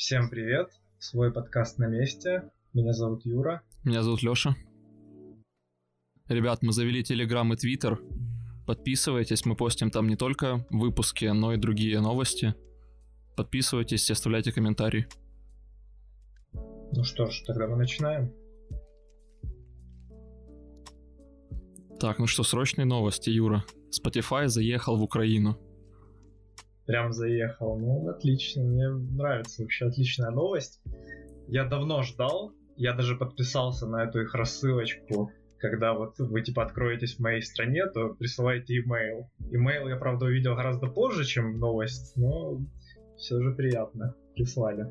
Всем привет! Свой подкаст на месте. Меня зовут Юра. Меня зовут Лёша. Ребят, мы завели Телеграм и Твиттер. Подписывайтесь, мы постим там не только выпуски, но и другие новости. Подписывайтесь и оставляйте комментарии. Ну что ж, тогда мы начинаем. Так, ну что, срочные новости, Юра. Spotify заехал в Украину. Прям заехал. Ну, отлично. Мне нравится вообще отличная новость. Я давно ждал. Я даже подписался на эту их рассылочку. Когда вот вы типа откроетесь в моей стране, то присылайте имейл. Имейл я, правда, увидел гораздо позже, чем новость, но все же приятно. Прислали.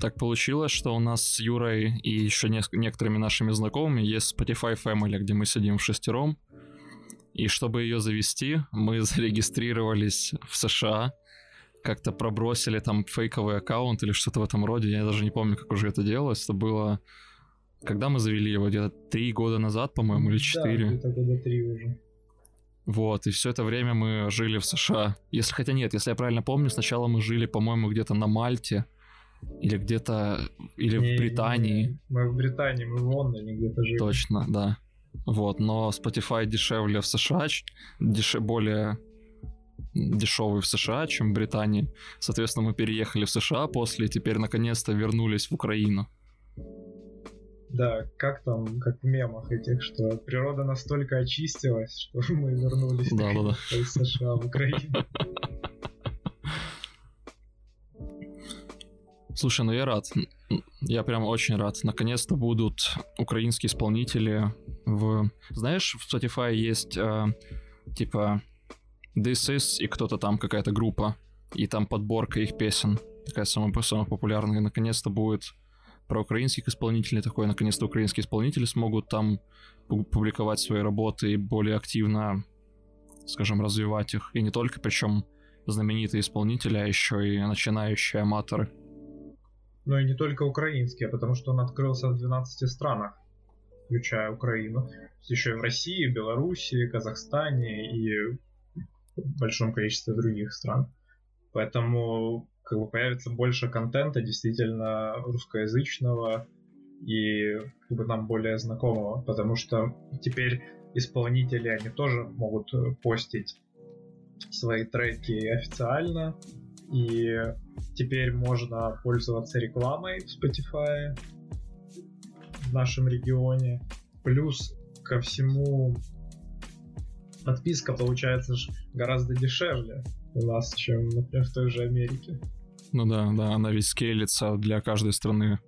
Так получилось, что у нас с Юрой и еще не- некоторыми нашими знакомыми есть Spotify Family, где мы сидим в шестером. И чтобы ее завести, мы зарегистрировались в США, как-то пробросили там фейковый аккаунт или что-то в этом роде. Я даже не помню, как уже это делалось. Это было... Когда мы завели его? Где-то три года назад, по-моему, или четыре? Да, года три уже. Вот, и все это время мы жили в США. Если, хотя нет, если я правильно помню, сначала мы жили, по-моему, где-то на Мальте, или где-то, или Не, в Британии. не, Мы в Британии, мы в Лондоне где-то жили. Точно, да. Вот, но Spotify дешевле в США, деше- более дешевый в США, чем в Британии. Соответственно, мы переехали в США после, и теперь наконец-то вернулись в Украину. Да, как там, как в мемах этих, что природа настолько очистилась, что мы вернулись Да-да-да. из США в Украину. Слушай, ну я рад. Я прям очень рад. Наконец-то будут украинские исполнители в... Знаешь, в Spotify есть э, типа This Is и кто-то там, какая-то группа, и там подборка их песен. Такая самая, самая популярная. Наконец-то будет про украинских исполнителей такое. Наконец-то украинские исполнители смогут там пу- публиковать свои работы и более активно, скажем, развивать их. И не только, причем знаменитые исполнители, а еще и начинающие аматоры. Но и не только украинские, потому что он открылся в 12 странах, включая Украину. Еще и в России, Белоруссии, Казахстане и большом количестве других стран. Поэтому как бы появится больше контента действительно русскоязычного и как бы нам более знакомого, потому что теперь исполнители, они тоже могут э, постить свои треки официально, и теперь можно пользоваться рекламой в Spotify в нашем регионе. Плюс ко всему подписка получается гораздо дешевле у нас, чем, например, в той же Америке. Ну да, да, она ведь скейлится для каждой страны.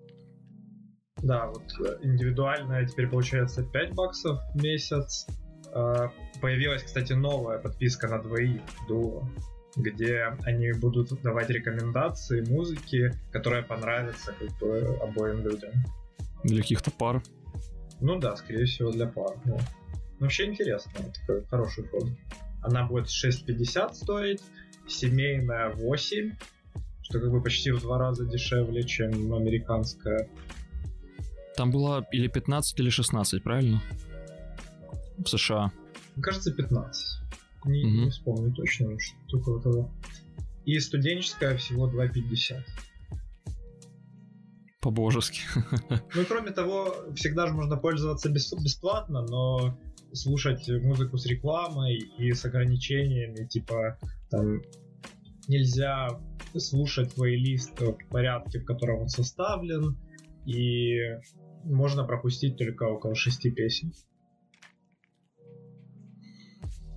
Да, вот э, индивидуальная теперь получается 5 баксов в месяц. Э, Появилась, кстати, новая подписка на двоих дуо, где они будут давать рекомендации музыки, которая понравится как бы обоим людям. Для каких-то пар. Ну да, скорее всего для пар. Ну, вообще интересно, такой хороший ход. Она будет 6,50 стоить, семейная 8, что как бы почти в два раза дешевле, чем американская. Там было или 15, или 16, правильно? В США. Мне кажется, 15. Не, Мгм. не вспомню точно, но что около того. И студенческая всего 2,50. По-божески. Ну и кроме того, всегда же можно пользоваться бес- бесплатно, но слушать музыку с рекламой и с ограничениями, типа там нельзя слушать плейлист в порядке, в котором он составлен, и можно пропустить только около шести песен.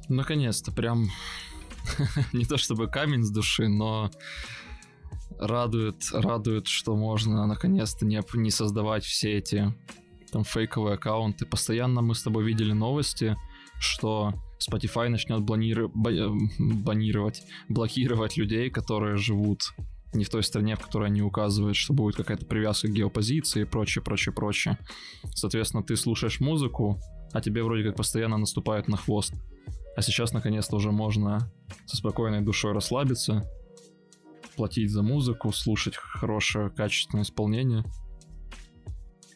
Наконец-то, прям не то чтобы камень с души, но радует, радует, что можно наконец-то не, не создавать все эти там фейковые аккаунты. Постоянно мы с тобой видели новости, что Spotify начнет бланиры- ба- э, банировать, блокировать людей, которые живут не в той стране, в которой они указывают, что будет какая-то привязка к геопозиции и прочее, прочее, прочее. Соответственно, ты слушаешь музыку, а тебе вроде как постоянно наступают на хвост. А сейчас наконец-то уже можно со спокойной душой расслабиться, платить за музыку, слушать хорошее, качественное исполнение.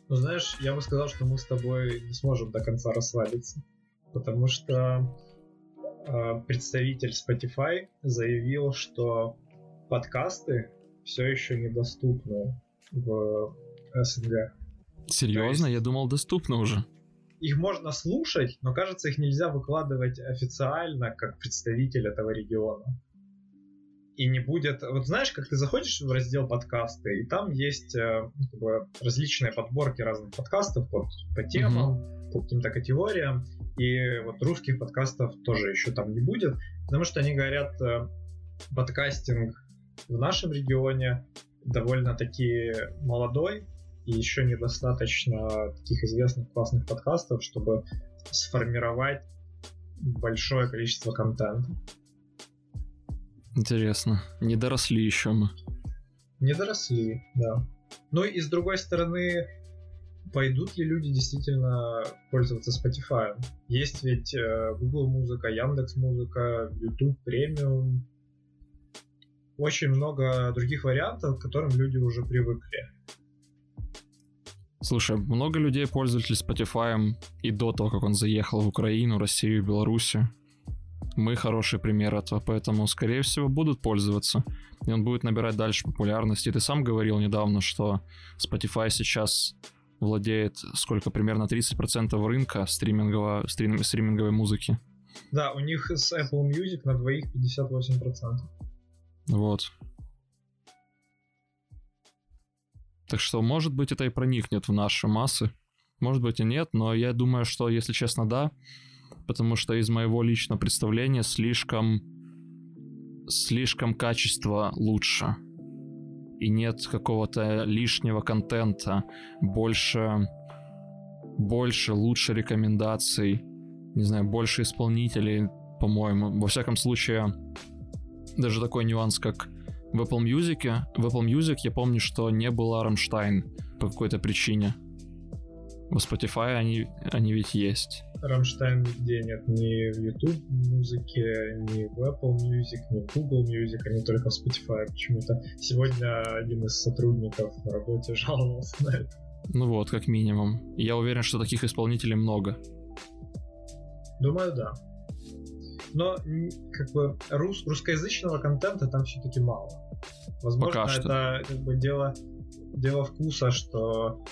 Ну, знаешь, я бы сказал, что мы с тобой не сможем до конца расслабиться. Потому что э, представитель Spotify заявил, что подкасты все еще недоступны в СНГ. Серьезно? Есть... Я думал, доступно уже. Их можно слушать, но кажется, их нельзя выкладывать официально как представитель этого региона. И не будет... Вот знаешь, как ты заходишь в раздел подкасты, и там есть э, как бы, различные подборки разных подкастов под, по темам, угу. по каким-то категориям. И вот русских подкастов тоже еще там не будет, потому что они говорят, э, подкастинг в нашем регионе довольно-таки молодой, и еще недостаточно таких известных классных подкастов, чтобы сформировать большое количество контента. Интересно. Не доросли еще мы. Не доросли, да. Ну и с другой стороны, пойдут ли люди действительно пользоваться Spotify? Есть ведь э, Google музыка, Яндекс музыка, YouTube премиум. Очень много других вариантов, к которым люди уже привыкли. Слушай, много людей пользовались Spotify и до того, как он заехал в Украину, Россию, Белоруссию. Мы хороший пример этого, поэтому, скорее всего, будут пользоваться. И он будет набирать дальше популярности. Ты сам говорил недавно, что Spotify сейчас владеет сколько, примерно 30% рынка стримингового, стрим, стриминговой музыки. Да, у них с Apple Music на двоих 58%. Вот. Так что, может быть, это и проникнет в наши массы. Может быть и нет, но я думаю, что, если честно, да. Потому что из моего личного представления слишком... Слишком качество лучше. И нет какого-то лишнего контента. Больше... Больше, лучше рекомендаций. Не знаю, больше исполнителей, по-моему. Во всяком случае, даже такой нюанс, как в Apple Music, в Apple Music я помню, что не было Рамштайн по какой-то причине. В Spotify они, они ведь есть. Рамштайн нигде нет, ни в YouTube музыке, ни в Apple Music, ни в Google Music, они только в Spotify почему-то. Сегодня один из сотрудников на работе жаловался на это. Ну вот, как минимум. Я уверен, что таких исполнителей много. Думаю, да но как бы рус, русскоязычного контента там все-таки мало. Возможно, Пока это как бы дело дело вкуса, что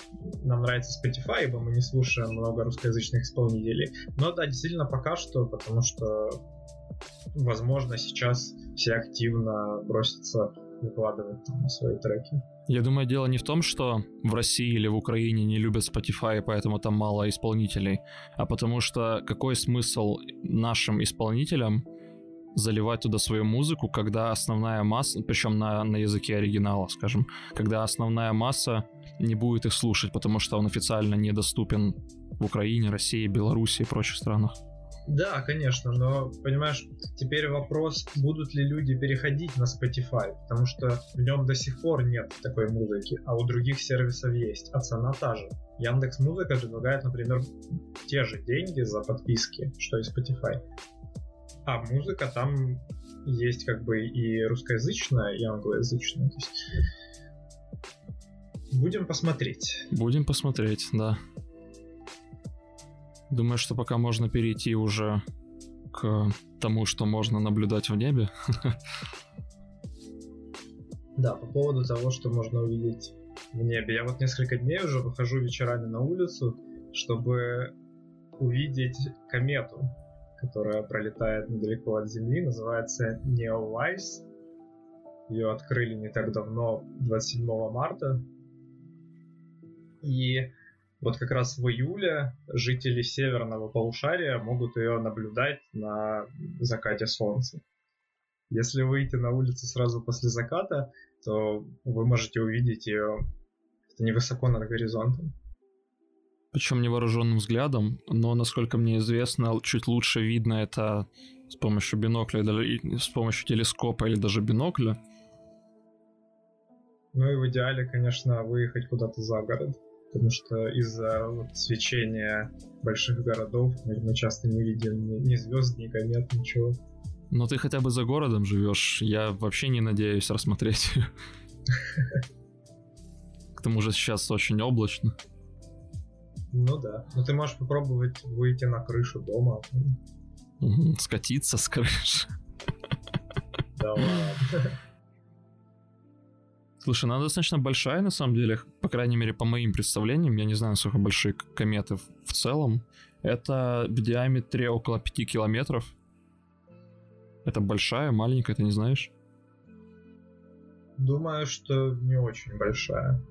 нам нравится Spotify, ибо мы не слушаем много русскоязычных исполнителей. Но да, действительно пока что, потому что, возможно, сейчас все активно бросятся выкладывать там свои треки. Я думаю, дело не в том, что в России или в Украине не любят Spotify, поэтому там мало исполнителей, а потому что какой смысл нашим исполнителям заливать туда свою музыку, когда основная масса, причем на, на языке оригинала, скажем, когда основная масса не будет их слушать, потому что он официально недоступен в Украине, России, Беларуси и прочих странах. Да, конечно, но, понимаешь, теперь вопрос, будут ли люди переходить на Spotify, потому что в нем до сих пор нет такой музыки, а у других сервисов есть, а цена та же. Яндекс Музыка предлагает, например, те же деньги за подписки, что и Spotify. А музыка там есть как бы и русскоязычная, и англоязычная. То есть... Будем посмотреть. Будем посмотреть, да. Думаю, что пока можно перейти уже к тому, что можно наблюдать в небе. Да, по поводу того, что можно увидеть в небе. Я вот несколько дней уже выхожу вечерами на улицу, чтобы увидеть комету, которая пролетает недалеко от Земли, называется Neowise. Ее открыли не так давно, 27 марта. И вот как раз в июле жители северного полушария могут ее наблюдать на закате солнца. Если выйти на улицу сразу после заката, то вы можете увидеть ее невысоко над горизонтом. Причем невооруженным взглядом, но, насколько мне известно, чуть лучше видно это с помощью бинокля, с помощью телескопа или даже бинокля. Ну и в идеале, конечно, выехать куда-то за город потому что из-за вот, свечения больших городов мы, часто не видим ни, ни звезд, ни комет, ничего. Но ты хотя бы за городом живешь. Я вообще не надеюсь рассмотреть. К тому же сейчас очень облачно. Ну да. Но ты можешь попробовать выйти на крышу дома. Скатиться с крыши. Да ладно. Слушай, она достаточно большая, на самом деле, по крайней мере, по моим представлениям, я не знаю, насколько большие кометы в, целом. Это в диаметре около 5 километров. Это большая, маленькая, ты не знаешь? Думаю, что не очень большая.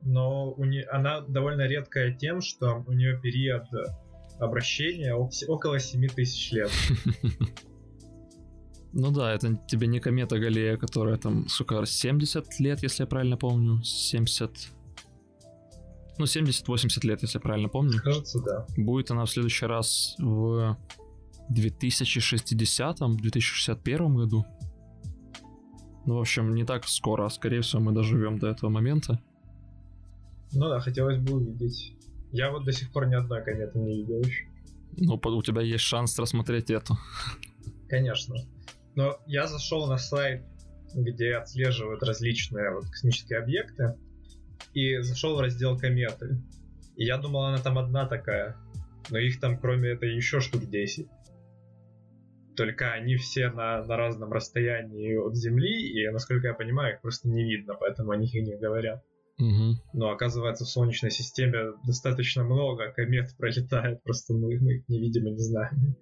Но у не... она довольно редкая тем, что у нее период обращения около 7 тысяч лет. Ну да, это тебе не комета Галея, которая там, сука, 70 лет, если я правильно помню. 70... Ну, 70-80 лет, если я правильно помню. Кажется, да. Будет она в следующий раз в 2060-2061 году. Ну, в общем, не так скоро. Скорее всего, мы доживем до этого момента. Ну да, хотелось бы увидеть. Я вот до сих пор ни одной кометы не видел еще. Ну, у тебя есть шанс рассмотреть эту. Конечно. Но я зашел на сайт, где отслеживают различные вот космические объекты, и зашел в раздел кометы. И я думал, она там одна такая. Но их там, кроме этой, еще штук 10. Только они все на, на разном расстоянии от Земли, и, насколько я понимаю, их просто не видно, поэтому о них и не говорят. Угу. Но оказывается, в Солнечной системе достаточно много комет пролетает, просто мы, мы их не видим и не знаем.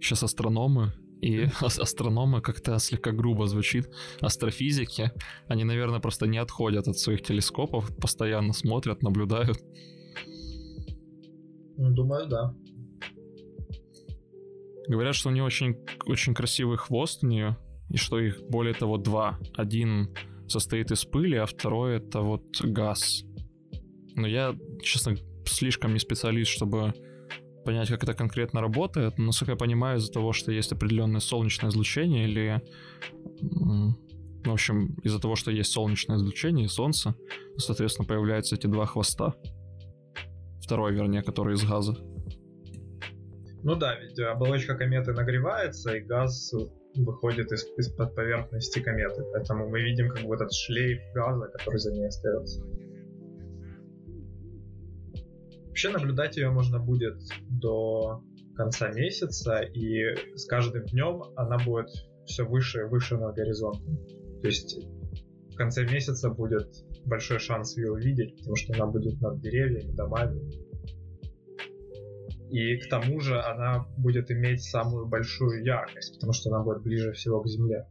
Сейчас астрономы и астрономы как-то слегка грубо звучит. Астрофизики, они, наверное, просто не отходят от своих телескопов, постоянно смотрят, наблюдают. Думаю, да. Говорят, что у нее очень, очень красивый хвост у нее, и что их более того два. Один состоит из пыли, а второй это вот газ. Но я, честно, слишком не специалист, чтобы понять, как это конкретно работает. Но, насколько я понимаю, из-за того, что есть определенное солнечное излучение или... В общем, из-за того, что есть солнечное излучение и солнце, соответственно, появляются эти два хвоста. Второй, вернее, который из газа. Ну да, ведь оболочка кометы нагревается, и газ выходит из, из-под поверхности кометы. Поэтому мы видим как бы этот шлейф газа, который за ней остается. Вообще наблюдать ее можно будет до конца месяца, и с каждым днем она будет все выше и выше над горизонтом. То есть в конце месяца будет большой шанс ее увидеть, потому что она будет над деревьями, домами. И к тому же она будет иметь самую большую яркость, потому что она будет ближе всего к Земле.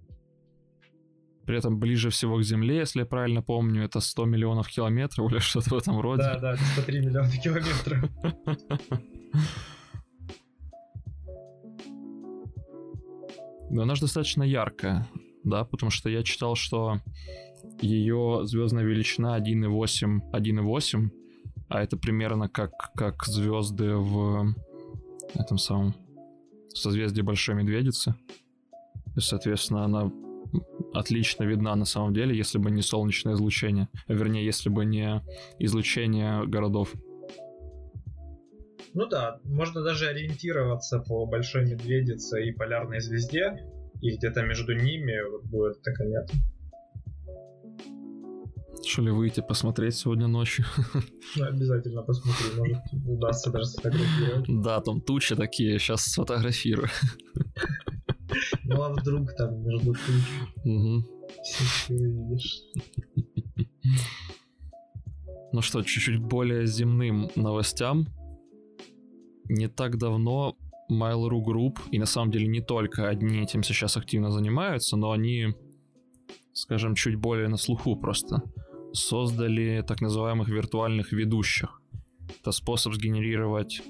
При этом ближе всего к Земле, если я правильно помню, это 100 миллионов километров или что-то в этом роде. Да, да, 103 миллиона километров. Но она же достаточно яркая, да, потому что я читал, что ее звездная величина 1,8, 1,8, а это примерно как, как звезды в этом самом созвездии Большой Медведицы. И, соответственно, она отлично видна на самом деле, если бы не солнечное излучение. Вернее, если бы не излучение городов. Ну да, можно даже ориентироваться по Большой Медведице и Полярной Звезде, и где-то между ними вот будет эта комета. Что ли выйти посмотреть сегодня ночью? Ну, обязательно посмотри, может удастся даже сфотографировать. Да, там тучи такие, сейчас сфотографирую. Ну а вдруг там между видишь. Ну что, чуть-чуть более земным новостям. Не так давно Mail.ru Group, и на самом деле не только одни этим сейчас активно занимаются, но они, скажем, чуть более на слуху просто, создали так называемых виртуальных ведущих. Это способ сгенерировать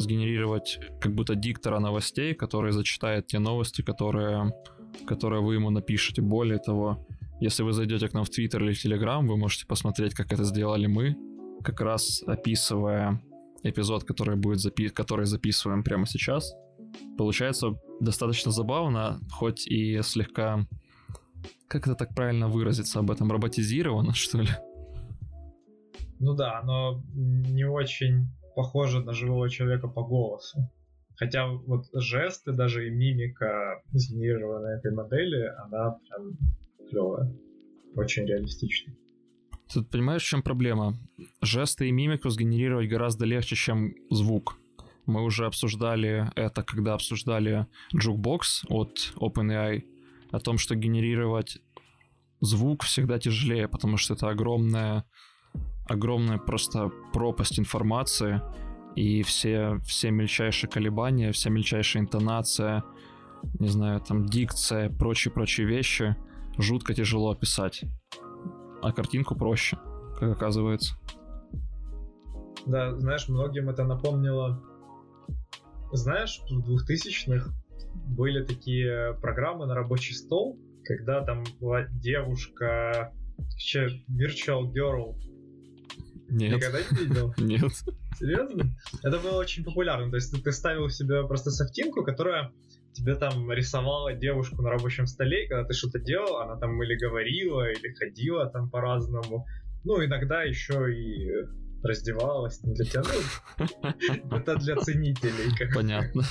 сгенерировать как будто диктора новостей, который зачитает те новости, которые, которые вы ему напишете. Более того, если вы зайдете к нам в Твиттер или в Телеграм, вы можете посмотреть, как это сделали мы, как раз описывая эпизод, который будет запи- который записываем прямо сейчас. Получается достаточно забавно, хоть и слегка как это так правильно выразиться об этом? Роботизировано, что ли? Ну да, оно не очень похоже на живого человека по голосу. Хотя вот жесты, даже и мимика, сгенерированная этой модели, она прям клевая. Очень реалистичная. Ты понимаешь, в чем проблема? Жесты и мимику сгенерировать гораздо легче, чем звук. Мы уже обсуждали это, когда обсуждали Jukebox от OpenAI, о том, что генерировать звук всегда тяжелее, потому что это огромная, огромная просто пропасть информации, и все, все мельчайшие колебания, вся мельчайшая интонация, не знаю, там дикция, прочие-прочие вещи жутко тяжело описать. А картинку проще, как оказывается. Да, знаешь, многим это напомнило... Знаешь, в 2000-х были такие программы на рабочий стол, когда там была девушка, Virtual Girl. Нет. Никогда не видел? Нет. Серьезно? Это было очень популярно. То есть ты, ты ставил себе просто софтинку, которая тебе там рисовала девушку на рабочем столе, и когда ты что-то делал, она там или говорила, или ходила там по-разному. Ну, иногда еще и раздевалась для тебя. Ну, это для ценителей. Как Понятно.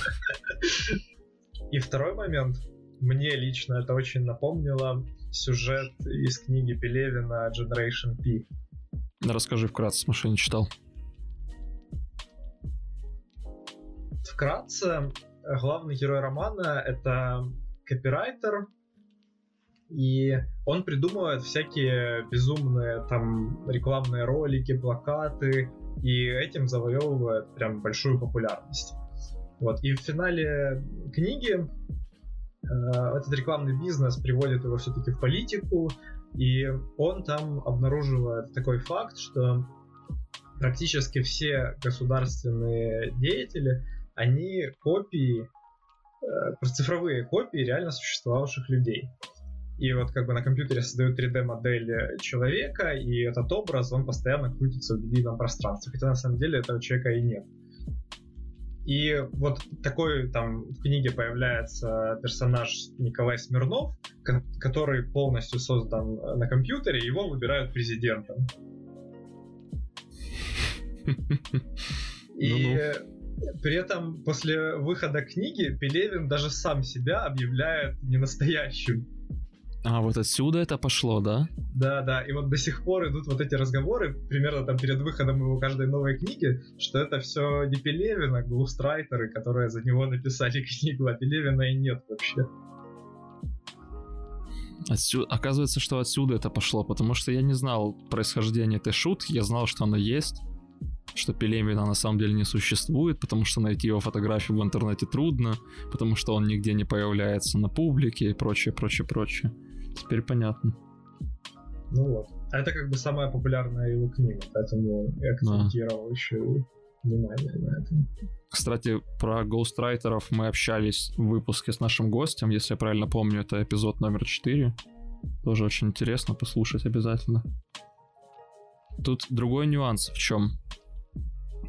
И второй момент. Мне лично это очень напомнило сюжет из книги Пелевина Generation P. Расскажи вкратце, я не читал. Вкратце, главный герой романа — это копирайтер, и он придумывает всякие безумные там рекламные ролики, плакаты, и этим завоевывает прям большую популярность. Вот. И в финале книги э, этот рекламный бизнес приводит его все-таки в политику, и он там обнаруживает такой факт, что практически все государственные деятели, они копии, э, цифровые копии реально существовавших людей. И вот как бы на компьютере создают 3D-модель человека, и этот образ, он постоянно крутится в едином пространстве. Хотя на самом деле этого человека и нет. И вот такой там в книге появляется персонаж Николай Смирнов, который полностью создан на компьютере, его выбирают президентом. И при этом после выхода книги Пелевин даже сам себя объявляет ненастоящим. А, вот отсюда это пошло, да? Да, да. И вот до сих пор идут вот эти разговоры, примерно там перед выходом его каждой новой книги, что это все не Пелевин, а глустрайтеры, которые за него написали книгу, а Пелевина и нет вообще. Отсюда, оказывается, что отсюда это пошло, потому что я не знал происхождения этой шутки, я знал, что она есть, что Пелевина на самом деле не существует, потому что найти его фотографию в интернете трудно, потому что он нигде не появляется на публике и прочее, прочее, прочее. Теперь понятно. Ну вот. А это как бы самая популярная его книга, поэтому я акцентировал да. еще внимание на этом. Кстати, про гоустрайтеров мы общались в выпуске с нашим гостем, если я правильно помню, это эпизод номер 4. Тоже очень интересно послушать обязательно. Тут другой нюанс в чем?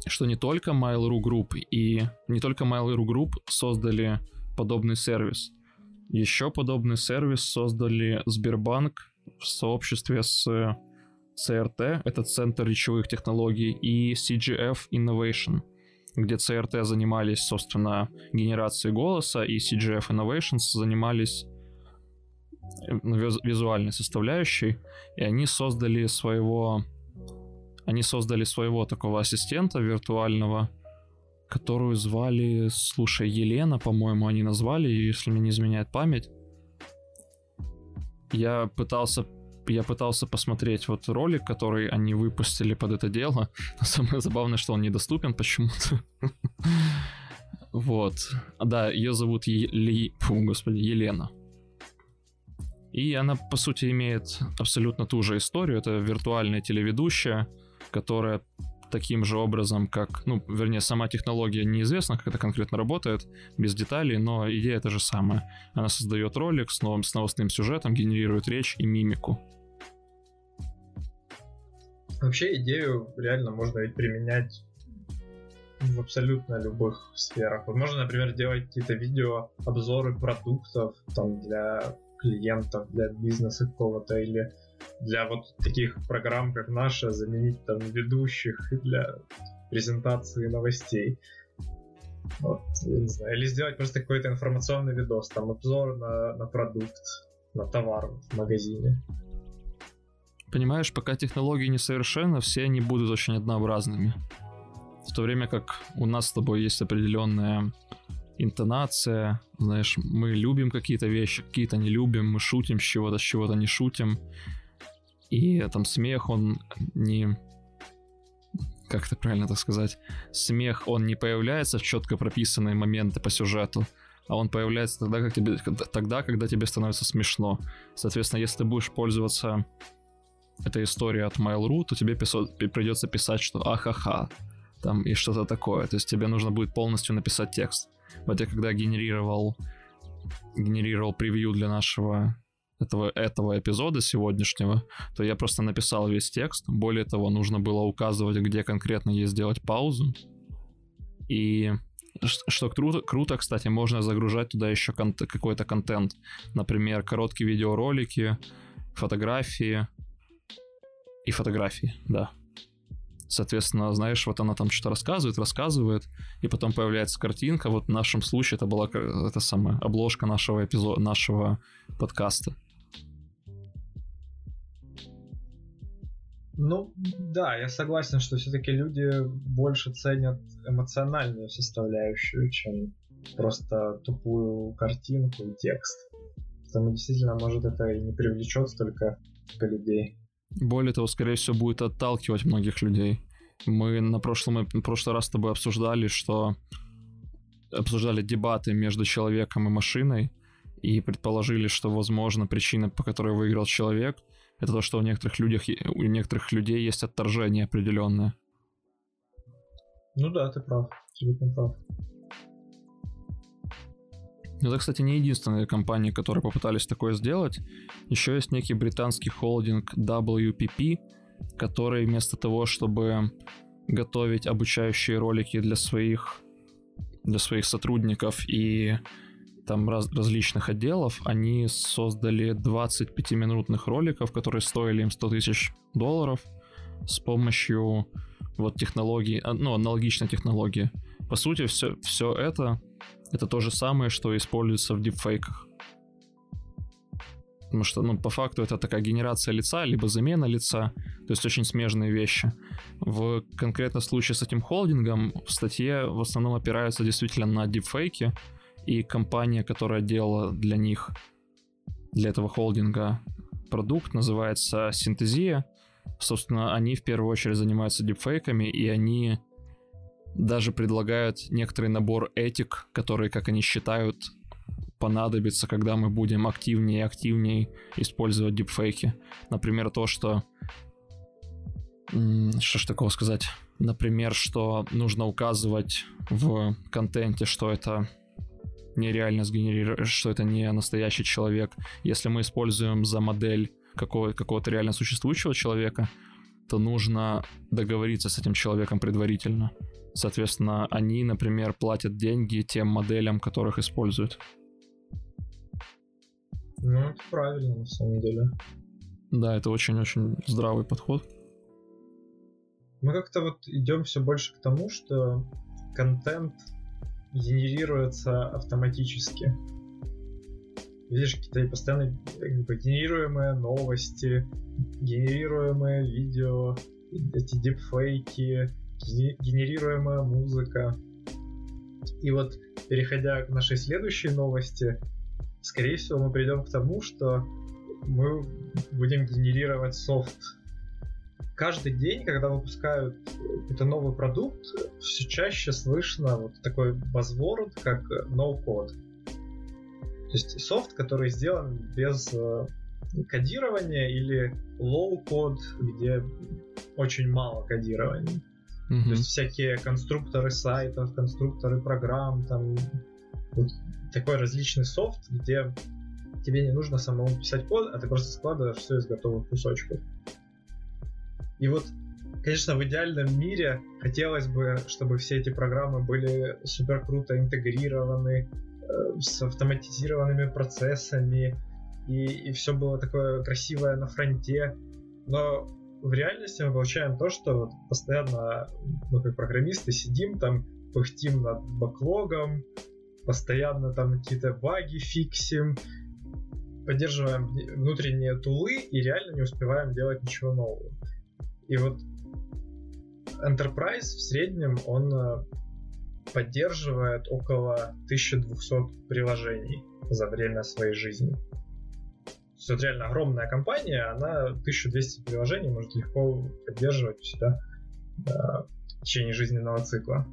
Что не только Mail.ru Group и не только Mail.ru Group создали подобный сервис. Еще подобный сервис создали Сбербанк в сообществе с CRT, это Центр речевых технологий, и CGF Innovation, где CRT занимались, собственно, генерацией голоса, и CGF Innovations занимались э, визуальной составляющей, и они создали своего они создали своего такого ассистента виртуального, которую звали, слушай, Елена, по-моему, они назвали если мне не изменяет память. Я пытался я пытался посмотреть вот ролик, который они выпустили под это дело. Но самое забавное, что он недоступен почему-то. Вот. Да, ее зовут Ели... Фу, господи, Елена. И она, по сути, имеет абсолютно ту же историю. Это виртуальная телеведущая, которая таким же образом, как, ну, вернее, сама технология неизвестна, как это конкретно работает, без деталей, но идея та же самая. Она создает ролик с новым, с новостным сюжетом, генерирует речь и мимику. Вообще идею реально можно ведь применять в абсолютно любых сферах. Можно, например, делать какие-то видео, обзоры продуктов там для клиентов, для бизнеса какого-то или для вот таких программ, как наша, заменить там ведущих для презентации новостей. Вот, не знаю. Или сделать просто какой-то информационный видос, там обзор на, на продукт, на товар в магазине. Понимаешь, пока технологии не совершенны, все они будут очень однообразными. В то время как у нас с тобой есть определенная интонация, знаешь, мы любим какие-то вещи, какие-то не любим, мы шутим с чего-то, с чего-то не шутим. И там смех, он не... Как это правильно так сказать? Смех, он не появляется в четко прописанные моменты по сюжету, а он появляется тогда, как тебе, тогда, когда тебе становится смешно. Соответственно, если ты будешь пользоваться этой историей от Mail.ru, то тебе придется писать, что ахаха, там и что-то такое. То есть тебе нужно будет полностью написать текст. Вот я когда генерировал генерировал превью для нашего этого, этого эпизода сегодняшнего, то я просто написал весь текст. Более того, нужно было указывать, где конкретно есть сделать паузу. И что круто, круто, кстати, можно загружать туда еще кон- какой-то контент. Например, короткие видеоролики, фотографии и фотографии, да. Соответственно, знаешь, вот она там что-то рассказывает, рассказывает, и потом появляется картинка. Вот в нашем случае это была это самая обложка нашего эпизода, нашего подкаста. Ну, да, я согласен, что все-таки люди больше ценят эмоциональную составляющую, чем просто тупую картинку и текст. Потому действительно, может, это и не привлечет столько людей. Более того, скорее всего, будет отталкивать многих людей. Мы на прошлом, в прошлый раз с тобой обсуждали, что обсуждали дебаты между человеком и машиной, и предположили, что, возможно, причина, по которой выиграл человек, это то, что у некоторых, людях, у некоторых людей есть отторжение определенное. Ну да, ты прав, абсолютно прав. Это, кстати, не единственная компания, которые попытались такое сделать. Еще есть некий британский холдинг WPP, который вместо того, чтобы готовить обучающие ролики для своих для своих сотрудников и там раз, различных отделов, они создали 25-минутных роликов, которые стоили им 100 тысяч долларов с помощью вот технологии, а, ну, аналогичной технологии. По сути, все, все это это то же самое, что используется в дипфейках. Потому что, ну, по факту это такая генерация лица, либо замена лица, то есть очень смежные вещи. В конкретном случае с этим холдингом в статье в основном опираются действительно на дипфейки, и компания, которая делала для них, для этого холдинга продукт, называется Синтезия. Собственно, они в первую очередь занимаются дипфейками, и они даже предлагают некоторый набор этик, которые, как они считают, понадобится, когда мы будем активнее и активнее использовать дипфейки. Например, то, что... Что ж такого сказать? Например, что нужно указывать в контенте, что это нереально сгенерировать, что это не настоящий человек. Если мы используем за модель какого- какого-то реально существующего человека, то нужно договориться с этим человеком предварительно. Соответственно, они, например, платят деньги тем моделям, которых используют. Ну, это правильно, на самом деле. Да, это очень-очень здравый подход. Мы как-то вот идем все больше к тому, что контент генерируется автоматически. Видишь, какие-то постоянно генерируемые новости, генерируемые видео, эти дипфейки, генерируемая музыка. И вот, переходя к нашей следующей новости, скорее всего, мы придем к тому, что мы будем генерировать софт. Каждый день, когда выпускают какой-то новый продукт, все чаще слышно вот такой buzzword, как no-code. То есть софт, который сделан без э, кодирования или low-code, где очень мало кодирования. Mm-hmm. То есть всякие конструкторы сайтов, конструкторы программ, там вот такой различный софт, где тебе не нужно самому писать код, а ты просто складываешь все из готовых кусочков. И вот, конечно, в идеальном мире хотелось бы, чтобы все эти программы были супер круто интегрированы э, с автоматизированными процессами, и, и все было такое красивое на фронте. Но в реальности мы получаем то, что постоянно мы как программисты сидим там, пыхтим над баклогом, постоянно там какие-то баги фиксим, поддерживаем внутренние тулы и реально не успеваем делать ничего нового. И вот Enterprise в среднем, он э, поддерживает около 1200 приложений за время своей жизни. То есть вот реально огромная компания, она 1200 приложений может легко поддерживать у себя да, в течение жизненного цикла.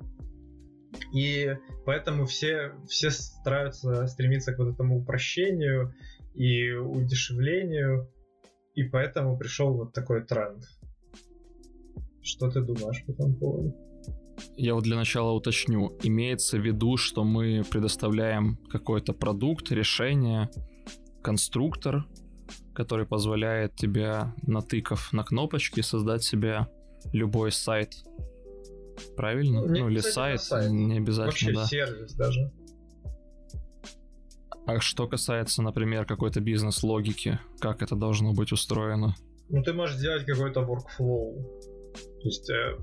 И поэтому все, все стараются стремиться к вот этому упрощению и удешевлению, и поэтому пришел вот такой тренд. Что ты думаешь по этому поводу? Я вот для начала уточню. Имеется в виду, что мы предоставляем какой-то продукт, решение, конструктор, который позволяет тебе, натыкав на кнопочки, создать себе любой сайт. Правильно? Не ну или сайт, сайт, не обязательно, Вообще да. сервис даже. А что касается, например, какой-то бизнес-логики, как это должно быть устроено? Ну, ты можешь сделать какой-то workflow. То есть, э,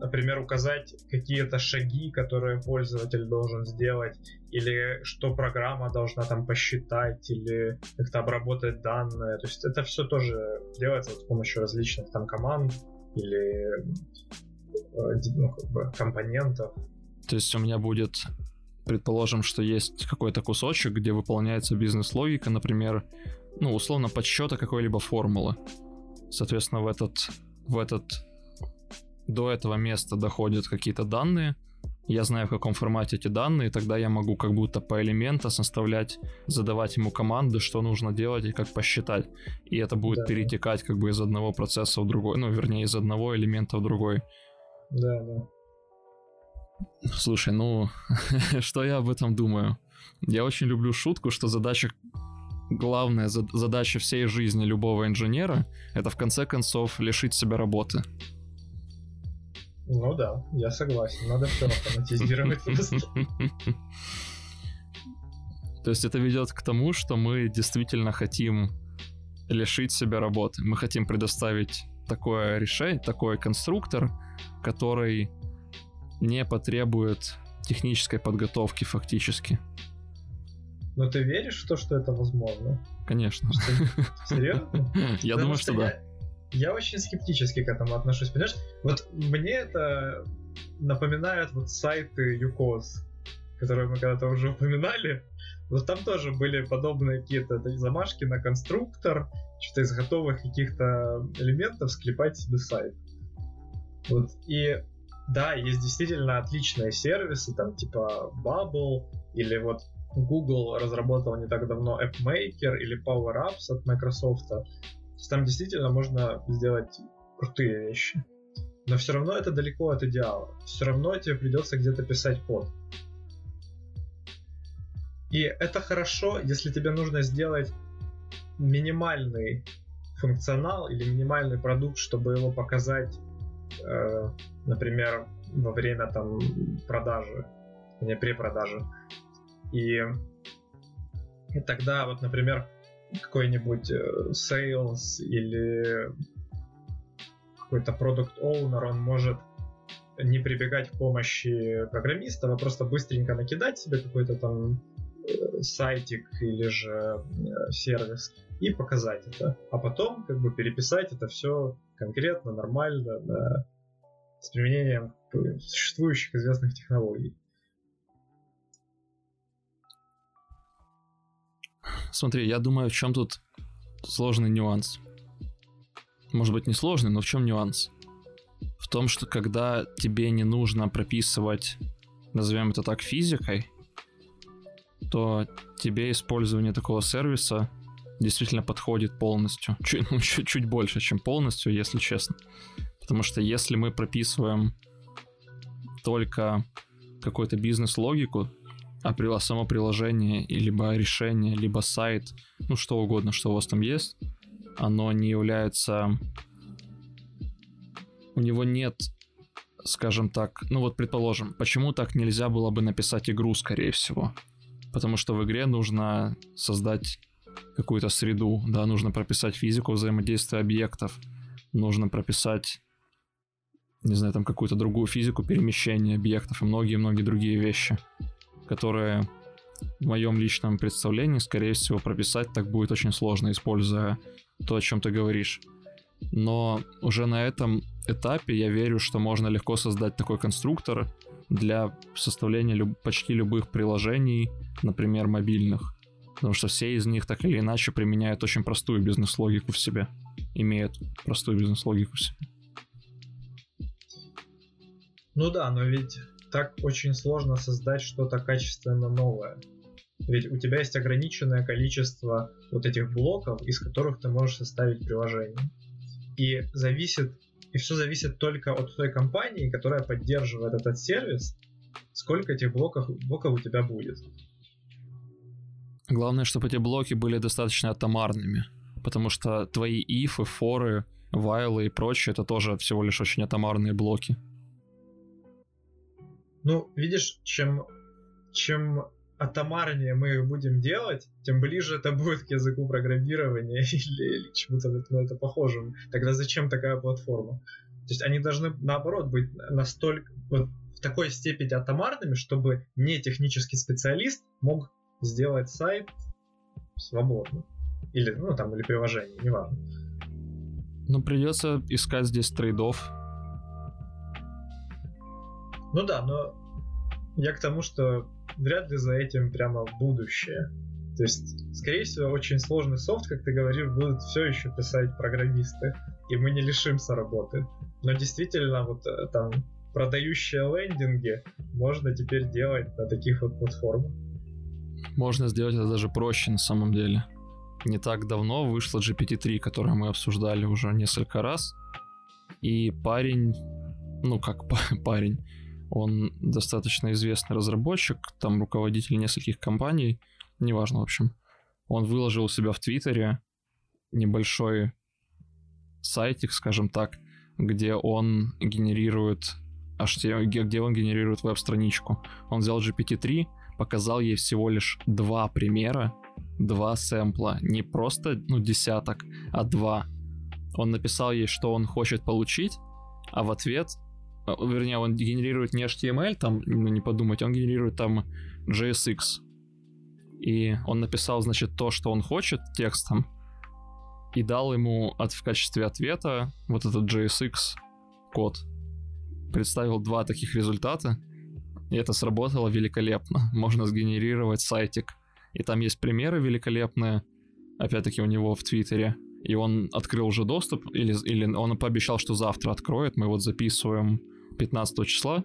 например, указать какие-то шаги, которые пользователь должен сделать, или что программа должна там посчитать, или как-то обработать данные. То есть это все тоже делается вот с помощью различных там команд или э, ну, как бы компонентов. То есть у меня будет, предположим, что есть какой-то кусочек, где выполняется бизнес-логика, например, ну, условно, подсчета какой-либо формулы. Соответственно, в этот, в этот, до этого места доходят какие-то данные, я знаю, в каком формате эти данные, тогда я могу как будто по элементам составлять, задавать ему команды, что нужно делать и как посчитать. И это будет Да. перетекать как бы из одного процесса в другой, ну, вернее, из одного элемента в другой. Да, да. Слушай, ну, что я об этом думаю? Я очень люблю шутку, что задача, главная за- задача всей жизни любого инженера, это в конце концов лишить себя работы. Ну да, я согласен. Надо все автоматизировать. То есть это ведет к тому, что мы действительно хотим лишить себя работы. Мы хотим предоставить такое решение, такой конструктор, который не потребует технической подготовки фактически. Но ты веришь в то, что это возможно? Конечно. Серьезно? Я думаю, что да. Я, я очень скептически к этому отношусь. Понимаешь, вот мне это напоминает вот сайты ЮКОС, которые мы когда-то уже упоминали. Вот там тоже были подобные какие-то замашки на конструктор, что-то из готовых каких-то элементов склепать себе сайт. Вот. И да, есть действительно отличные сервисы, там типа Bubble, или вот Google разработал не так давно AppMaker или Power Apps от Microsoft. То есть там действительно можно сделать крутые вещи. Но все равно это далеко от идеала. Все равно тебе придется где-то писать код. И это хорошо, если тебе нужно сделать минимальный функционал или минимальный продукт, чтобы его показать, э, например, во время там продажи, не при продаже. И, и тогда вот, например, какой-нибудь э, sales или какой-то продукт owner, он может не прибегать к помощи программистов, а просто быстренько накидать себе какой-то там э, сайтик или же э, сервис и показать это. А потом как бы переписать это все конкретно, нормально, да, с применением существующих известных технологий. Смотри, я думаю, в чем тут сложный нюанс. Может быть, не сложный, но в чем нюанс? В том, что когда тебе не нужно прописывать, назовем это так, физикой, то тебе использование такого сервиса действительно подходит полностью. Чуть, ну, чуть, чуть больше, чем полностью, если честно. Потому что если мы прописываем только какую-то бизнес-логику, а при- само приложение, либо решение, либо сайт, ну что угодно, что у вас там есть, оно не является... У него нет, скажем так, ну вот предположим, почему так нельзя было бы написать игру, скорее всего? Потому что в игре нужно создать какую-то среду, да, нужно прописать физику взаимодействия объектов, нужно прописать, не знаю, там какую-то другую физику перемещения объектов и многие-многие другие вещи, которые в моем личном представлении, скорее всего, прописать так будет очень сложно, используя то, о чем ты говоришь. Но уже на этом этапе я верю, что можно легко создать такой конструктор, для составления люб- почти любых приложений, например, мобильных. Потому что все из них так или иначе применяют очень простую бизнес-логику в себе. Имеют простую бизнес-логику в себе. Ну да, но ведь так очень сложно создать что-то качественно новое. Ведь у тебя есть ограниченное количество вот этих блоков, из которых ты можешь составить приложение. И зависит, и все зависит только от той компании, которая поддерживает этот сервис, сколько этих блоков, блоков у тебя будет. Главное, чтобы эти блоки были достаточно атомарными, потому что твои ифы, форы, вайлы и прочее, это тоже всего лишь очень атомарные блоки. Ну, видишь, чем, чем атомарнее мы будем делать, тем ближе это будет к языку программирования или, или чему-то на это похожему. Тогда зачем такая платформа? То есть они должны, наоборот, быть настолько вот, в такой степени атомарными, чтобы не технический специалист мог сделать сайт свободно. Или, ну, там, или приложение, неважно. Ну, придется искать здесь трейдов. Ну да, но я к тому, что вряд ли за этим прямо будущее. То есть, скорее всего, очень сложный софт, как ты говоришь, будут все еще писать программисты, и мы не лишимся работы. Но действительно, вот э, там продающие лендинги можно теперь делать на таких вот платформах. Можно сделать это даже проще на самом деле. Не так давно вышла GPT-3, которую мы обсуждали уже несколько раз. И парень, ну как парень, он достаточно известный разработчик, там руководитель нескольких компаний, неважно, в общем. Он выложил у себя в Твиттере небольшой сайтик, скажем так, где он генерирует HTML, где он генерирует веб-страничку. Он взял GPT-3, показал ей всего лишь два примера, два сэмпла, не просто ну, десяток, а два. Он написал ей, что он хочет получить, а в ответ вернее, он генерирует не HTML, там, ну не подумать, он генерирует там JSX. И он написал, значит, то, что он хочет текстом, и дал ему от, в качестве ответа вот этот JSX код. Представил два таких результата, и это сработало великолепно. Можно сгенерировать сайтик. И там есть примеры великолепные, опять-таки у него в Твиттере. И он открыл уже доступ, или, или он пообещал, что завтра откроет. Мы вот записываем 15 числа.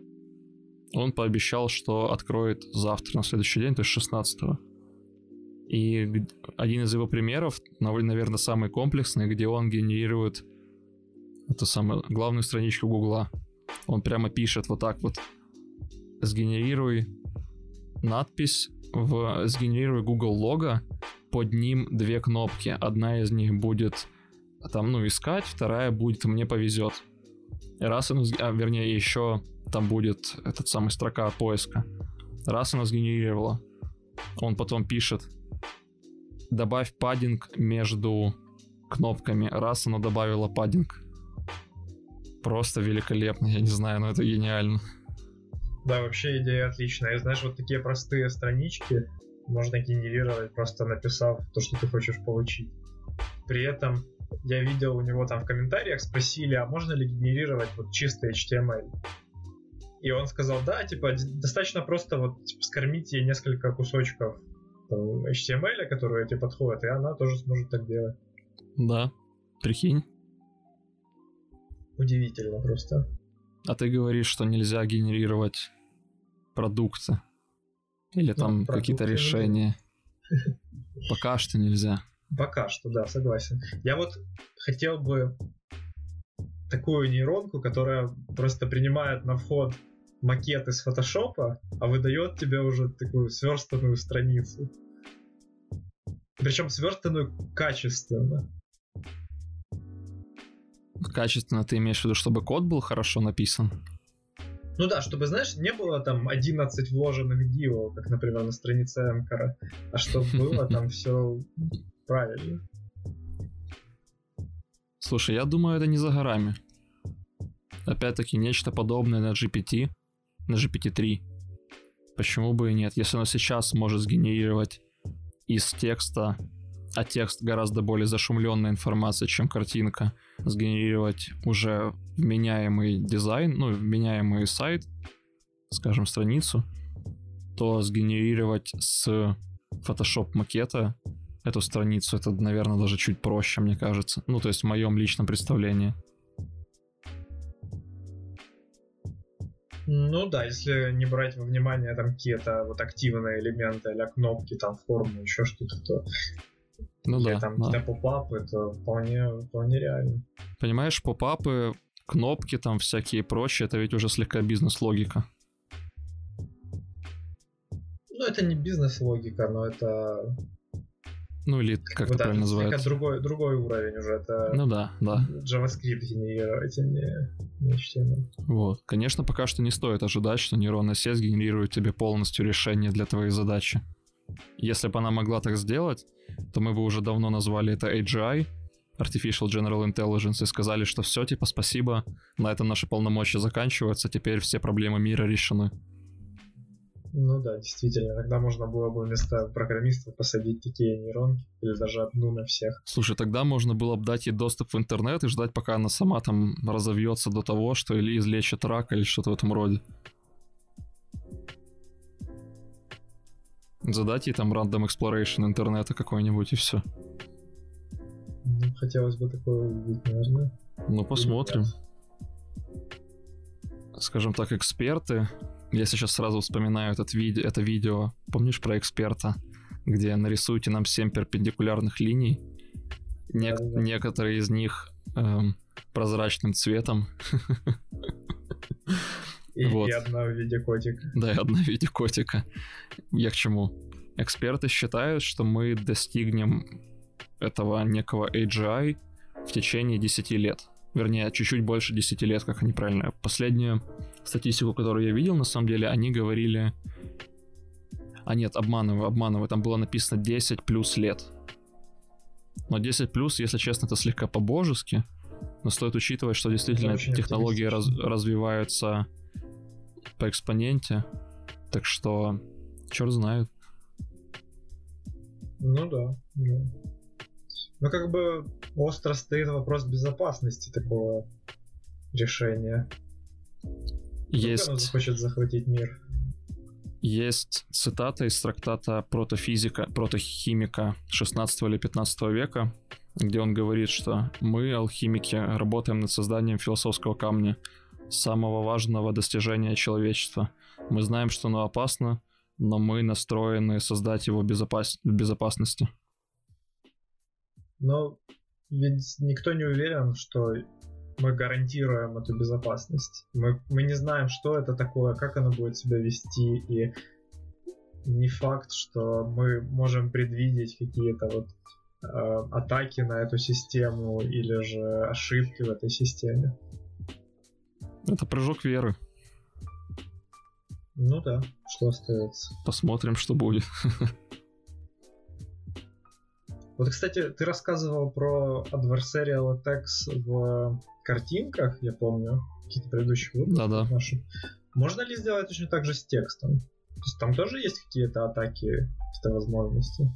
Он пообещал, что откроет завтра, на следующий день, то есть 16 -го. И один из его примеров, наверное, самый комплексный, где он генерирует эту самую главную страничку Гугла. Он прямо пишет вот так вот. Сгенерируй надпись в сгенерируй Google лого, под ним две кнопки. Одна из них будет там, ну, искать, вторая будет мне повезет. Раз оно, а, вернее, еще там будет этот самый строка поиска. Раз оно сгенерировало, он потом пишет, добавь паддинг между кнопками. Раз оно добавило паддинг. Просто великолепно, я не знаю, но это гениально. Да, вообще идея отличная. И знаешь, вот такие простые странички можно генерировать, просто написав то, что ты хочешь получить. При этом я видел у него там в комментариях, спросили, а можно ли генерировать вот чистый HTML? И он сказал, да, типа, достаточно просто вот типа, скормить ей несколько кусочков там, HTML, которые тебе подходят, и она тоже сможет так делать. Да, прикинь. Удивительно просто. А ты говоришь, что нельзя генерировать продукты. Или ну, там какие-то решения. Пока что нельзя. Пока что, да, согласен. Я вот хотел бы такую нейронку, которая просто принимает на вход макет из фотошопа, а выдает тебе уже такую сверстанную страницу. Причем сверстанную качественно. Качественно ты имеешь в виду, чтобы код был хорошо написан? Ну да, чтобы, знаешь, не было там 11 вложенных дио, как, например, на странице Эмкора, а чтобы было там все правильно. Слушай, я думаю, это не за горами. Опять-таки, нечто подобное на GPT, на GPT-3. Почему бы и нет? Если оно сейчас может сгенерировать из текста, а текст гораздо более зашумленная информация, чем картинка, сгенерировать уже вменяемый дизайн, ну, вменяемый сайт, скажем, страницу, то сгенерировать с Photoshop макета эту страницу, это, наверное, даже чуть проще, мне кажется. Ну, то есть в моем личном представлении. Ну да, если не брать во внимание там какие-то вот активные элементы, или кнопки, там формы, еще что-то, то ну да, там да. какие-то попапы, то вполне, вполне реально. Понимаешь, попапы, кнопки там всякие прочие, это ведь уже слегка бизнес-логика. Ну, это не бизнес-логика, но это... Ну или как вот это правильно слегка называется. другой, другой уровень уже. Это Ну да, да. JavaScript генерировать, а не, не HTML. Вот. Конечно, пока что не стоит ожидать, что нейронная сеть генерирует тебе полностью решение для твоей задачи. Если бы она могла так сделать, то мы бы уже давно назвали это AGI, Artificial General Intelligence, и сказали, что все, типа, спасибо, на этом наши полномочия заканчиваются, теперь все проблемы мира решены. Ну да, действительно, тогда можно было бы вместо программистов посадить такие нейронки, или даже одну на всех. Слушай, тогда можно было бы дать ей доступ в интернет и ждать, пока она сама там разовьется до того, что или излечит рак, или что-то в этом роде. Задать ей там random exploration интернета какой-нибудь и все. Ну, хотелось бы такое увидеть, наверное. Ну, посмотрим. Скажем так, эксперты. Я сейчас сразу вспоминаю этот виде- это видео. Помнишь про эксперта? Где нарисуйте нам 7 перпендикулярных линий. Нек- некоторые из них эм, прозрачным цветом. И, Вот. и одна в виде котика. Да, и одна в виде котика. Я к чему? Эксперты считают, что мы достигнем этого некого AGI в течение 10 лет. Вернее, чуть-чуть больше 10 лет, как они правильно. Последнюю статистику, которую я видел, на самом деле, они говорили... А нет, обманываю, обманываю. Там было написано 10 плюс лет. Но 10 плюс, если честно, это слегка по-божески. Но стоит учитывать, что действительно технологии раз- развиваются по экспоненте. Так что, черт знает. Ну да, да. Ну как бы остро стоит вопрос безопасности такого решения. Есть... оно захочет захватить мир. Есть цитата из трактата протофизика, протохимика 16 или 15 века, где он говорит, что мы, алхимики, работаем над созданием философского камня, самого важного достижения человечества. Мы знаем, что оно опасно, но мы настроены создать его безопас- в безопасности. Но ведь никто не уверен, что мы гарантируем эту безопасность. Мы, мы не знаем, что это такое, как оно будет себя вести, и не факт, что мы можем предвидеть какие-то вот э, атаки на эту систему или же ошибки в этой системе. Это прыжок веры. Ну да, что остается. Посмотрим, что будет. Вот, кстати, ты рассказывал про adversarial attacks в картинках, я помню, какие-то предыдущие выпуски Да-да. наши. Можно ли сделать точно так же с текстом? То есть там тоже есть какие-то атаки, какие-то возможности?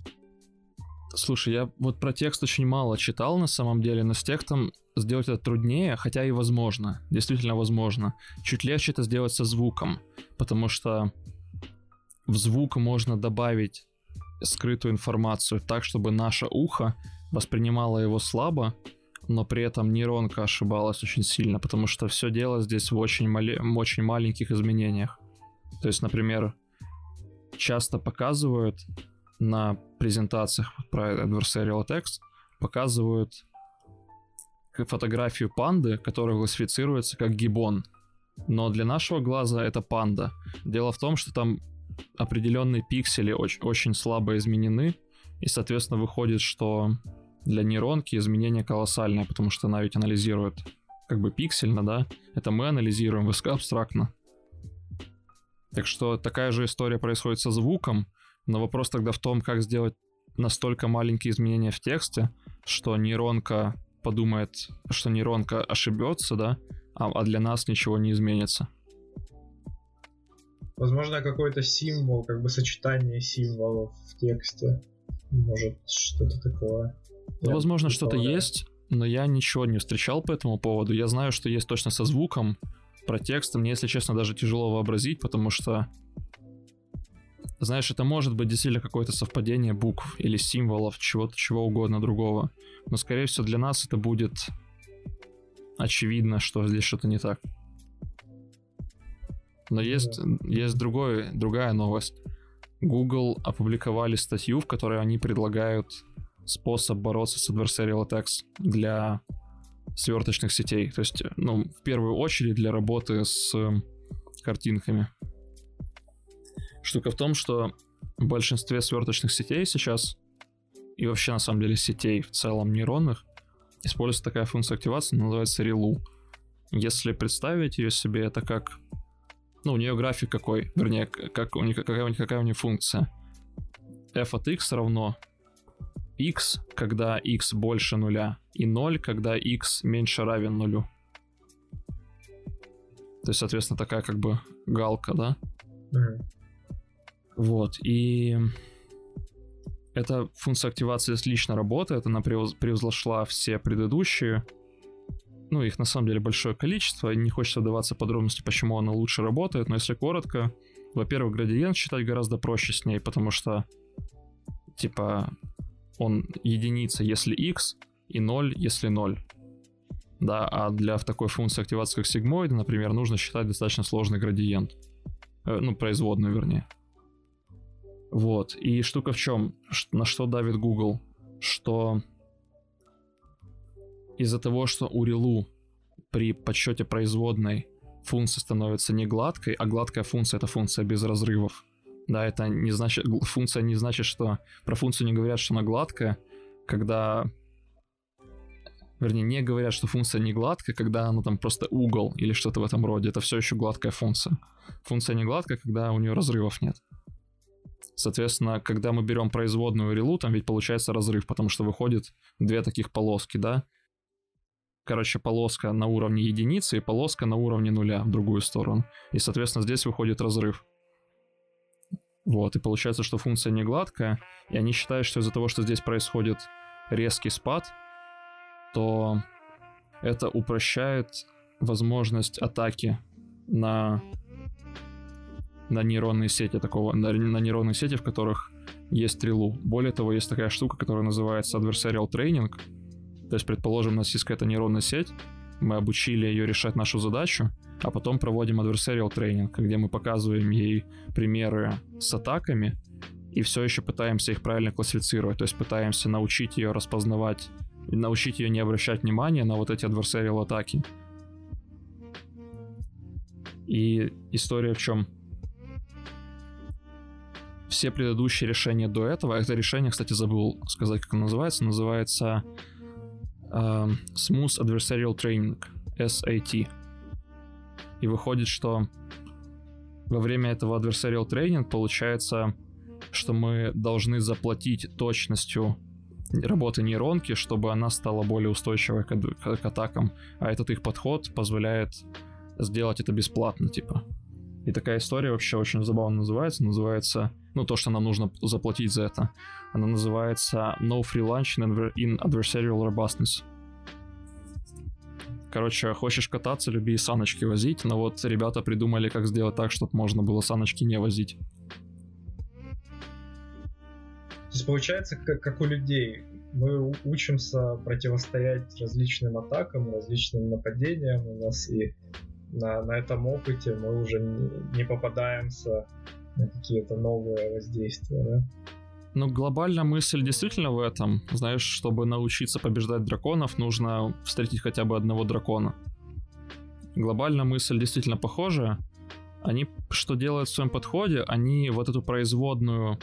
Слушай, я вот про текст очень мало читал на самом деле, но с текстом сделать это труднее, хотя и возможно. Действительно возможно. Чуть легче это сделать со звуком, потому что в звук можно добавить скрытую информацию так, чтобы наше ухо воспринимало его слабо, но при этом нейронка ошибалась очень сильно, потому что все дело здесь в очень, мале- очень маленьких изменениях. То есть, например, часто показывают на презентациях про adversarial text, показывают фотографию панды, которая классифицируется как гибон. Но для нашего глаза это панда. Дело в том, что там определенные пиксели очень, очень слабо изменены, и, соответственно, выходит, что для нейронки изменение колоссальное, потому что она ведь анализирует как бы пиксельно, да? Это мы анализируем высокоабстрактно. Так что такая же история происходит со звуком, но вопрос тогда в том, как сделать настолько маленькие изменения в тексте, что нейронка подумает, что нейронка ошибется, да, а, а для нас ничего не изменится. Возможно, какой-то символ, как бы сочетание символов в тексте. Может, что-то такое. Ну, Я возможно, что-то представляю. есть, но я ничего не встречал по этому поводу. Я знаю, что есть точно со звуком, про текст мне, если честно, даже тяжело вообразить, потому что знаешь, это может быть действительно какое-то совпадение букв или символов, чего-то, чего угодно другого. Но, скорее всего, для нас это будет очевидно, что здесь что-то не так. Но есть, да. есть другой, другая новость. Google опубликовали статью, в которой они предлагают способ бороться с adversarial attacks для сверточных сетей. То есть, ну, в первую очередь для работы с картинками. Штука в том, что в большинстве сверточных сетей сейчас, и вообще на самом деле сетей в целом нейронных, используется такая функция активации, называется ReLU. Если представить ее себе, это как... Ну, у нее график какой, вернее, как у нее, какая, какая у нее функция. f от x равно x, когда x больше нуля, и 0, когда x меньше равен нулю. То есть, соответственно, такая как бы галка, да? Mm-hmm. Вот, и эта функция активации отлично работает, она превзошла все предыдущие. Ну, их на самом деле большое количество, не хочется вдаваться в подробности, почему она лучше работает, но если коротко, во-первых, градиент считать гораздо проще с ней, потому что, типа, он единица, если x, и 0, если 0. Да, а для такой функции активации, как сигмоида, например, нужно считать достаточно сложный градиент. Э, ну, производную, вернее. Вот. И штука в чем? На что давит Google? Что из-за того, что у Рилу при подсчете производной функция становится не гладкой, а гладкая функция это функция без разрывов. Да, это не значит, функция не значит, что про функцию не говорят, что она гладкая, когда вернее, не говорят, что функция не гладкая, когда она там просто угол или что-то в этом роде. Это все еще гладкая функция. Функция не гладкая, когда у нее разрывов нет. Соответственно, когда мы берем производную релу, там ведь получается разрыв, потому что выходит две таких полоски, да? Короче, полоска на уровне единицы и полоска на уровне нуля в другую сторону. И, соответственно, здесь выходит разрыв. Вот, и получается, что функция не гладкая, и они считают, что из-за того, что здесь происходит резкий спад, то это упрощает возможность атаки на на нейронные сети такого, на, на нейронные сети, в которых есть стрелу. Более того, есть такая штука, которая называется adversarial training. То есть, предположим, у нас есть какая-то нейронная сеть, мы обучили ее решать нашу задачу, а потом проводим adversarial training, где мы показываем ей примеры с атаками и все еще пытаемся их правильно классифицировать, то есть пытаемся научить ее распознавать, научить ее не обращать внимания на вот эти adversarial атаки. И история в чем? все предыдущие решения до этого, это решение, кстати, забыл сказать, как оно называется, называется э, Smooth Adversarial Training, SAT. И выходит, что во время этого adversarial training получается, что мы должны заплатить точностью работы нейронки, чтобы она стала более устойчивой к, к атакам. А этот их подход позволяет сделать это бесплатно, типа. И такая история вообще очень забавно называется. Называется, ну, то, что нам нужно заплатить за это. Она называется No Free Lunch in Adversarial Robustness. Короче, хочешь кататься, люби саночки возить, но вот ребята придумали, как сделать так, чтобы можно было саночки не возить. То есть получается, как, как у людей, мы учимся противостоять различным атакам, различным нападениям. У нас и на, на этом опыте мы уже не, не попадаемся на какие-то новые воздействия, да? Ну, глобальная мысль действительно в этом. Знаешь, чтобы научиться побеждать драконов, нужно встретить хотя бы одного дракона. Глобальная мысль действительно похожая. Они что делают в своем подходе? Они вот эту производную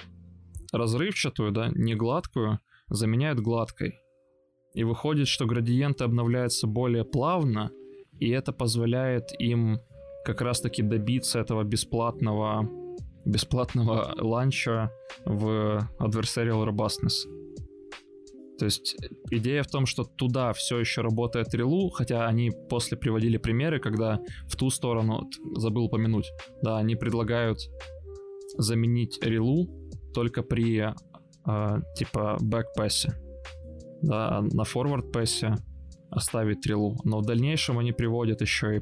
разрывчатую, да, не гладкую, заменяют гладкой. И выходит, что градиенты обновляются более плавно, и это позволяет им как раз-таки добиться этого бесплатного бесплатного ланча в Adversarial Robustness. То есть идея в том, что туда все еще работает релу, хотя они после приводили примеры, когда в ту сторону, забыл упомянуть, да, они предлагают заменить релу только при э, типа бэкпассе. Да, на форвард оставить трилу. Но в дальнейшем они приводят еще и